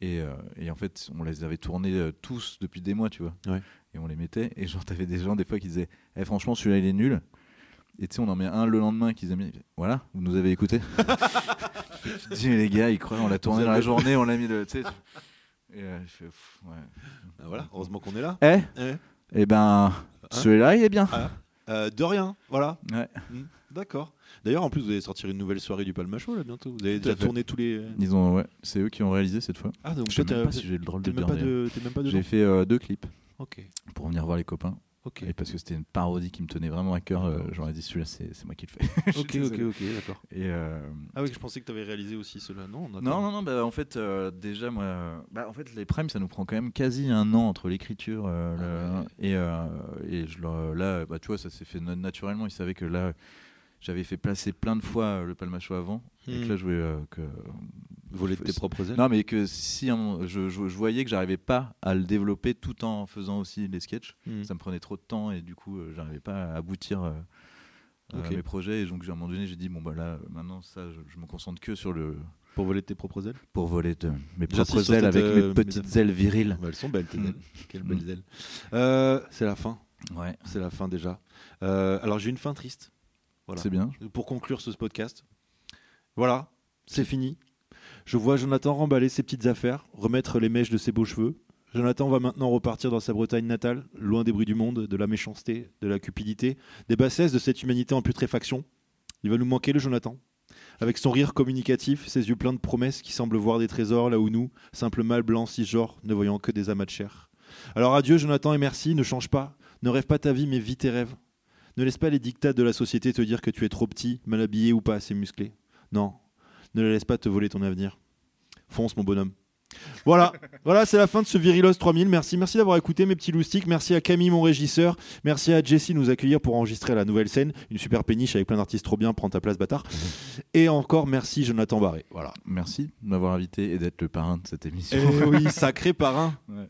Et, euh, et en fait, on les avait tournés euh, tous depuis des mois, tu vois. Ouais. Et on les mettait. Et genre, t'avais des gens des fois qui disaient Eh, Franchement, celui-là, il est nul. Et tu sais, on en met un le lendemain qui disait Voilà, vous nous avez écouté. tu te dis, mais les gars, ils croient, on l'a tourné dans la journée, on l'a mis le. Tu sais, tu- Et euh, je fais, Pff, ouais. Ah, voilà, heureusement qu'on est là. Eh, Eh, eh ben, celui-là, il est bien. ah, euh, de rien, voilà. Ouais. Hmm, D'accord. D'ailleurs, en plus, vous allez sortir une nouvelle soirée du Palmacho là bientôt. Vous avez Tout déjà tourné tous les. Ils ont, ouais, c'est eux qui ont réalisé cette fois. Ah, donc Je sais même pas si j'ai le drôle de t'es même, dire. J'ai fait euh, deux clips Ok. pour venir voir les copains. Ok. Et parce que c'était une parodie qui me tenait vraiment à cœur, euh, j'aurais dit celui-là, c'est moi qui le fais. Ok, ok, ok, d'accord. Euh, Ah oui, je pensais que tu avais réalisé aussi cela. Non, non, non, non, bah, en fait, euh, déjà, moi, bah, en fait, les primes, ça nous prend quand même quasi un an entre l'écriture euh, Ah et, euh, et je là, bah, tu vois, ça s'est fait na- naturellement. Ils savaient que là, j'avais fait placer plein de fois le palmacho avant, et Hmm. que là, je voulais euh, que Voler de tes propres ailes. Non, mais que si un- je, je- je voyais que j'arrivais pas à le développer tout en faisant aussi les sketchs, Hmm. ça me prenait trop de temps et du coup, euh, j'arrivais pas à aboutir euh, à Ok. mes projets. Et donc, à un moment donné, j'ai dit bon bah là, maintenant, ça, je, je me concentre que sur le Pour voler de tes propres ailes? Pour voler de mes propres ailes avec euh, mes petites ailes viriles. Bah, Elles sont belles, tes Hmm. ailes. Quelles belles ailes. Euh, c'est la fin. Ouais, C'est la fin déjà. Euh, alors j'ai une fin triste. Voilà. c'est bien. Pour conclure ce podcast. Voilà, c'est fini. Je vois Jonathan remballer ses petites affaires, remettre les mèches de ses beaux cheveux. Jonathan va maintenant repartir dans sa Bretagne natale, loin des bruits du monde, de la méchanceté, de la cupidité, des bassesses de cette humanité en putréfaction. Il va nous manquer le Jonathan. Avec son rire communicatif, ses yeux pleins de promesses qui semblent voir des trésors là où nous, simples mâles blancs cisgenres, ne voyons que des amas de chair. Alors adieu Jonathan et merci, ne change pas, ne rêve pas ta vie mais vis tes rêves. Ne laisse pas les dictats de la société te dire que tu es trop petit, mal habillé ou pas assez musclé. Non, ne la laisse pas te voler ton avenir. Fonce mon bonhomme. Voilà, voilà, c'est la fin de ce Virilos 3000. Merci, merci d'avoir écouté mes petits loustiques. Merci à Camille, mon régisseur. Merci à Jessie de nous accueillir pour enregistrer la nouvelle scène. Une super péniche avec plein d'artistes trop bien. Prends ta place, bâtard. Et encore merci, Jonathan Barré. Voilà. Merci de m'avoir invité et d'être le parrain de cette émission. Eh oui, sacré parrain. Ouais.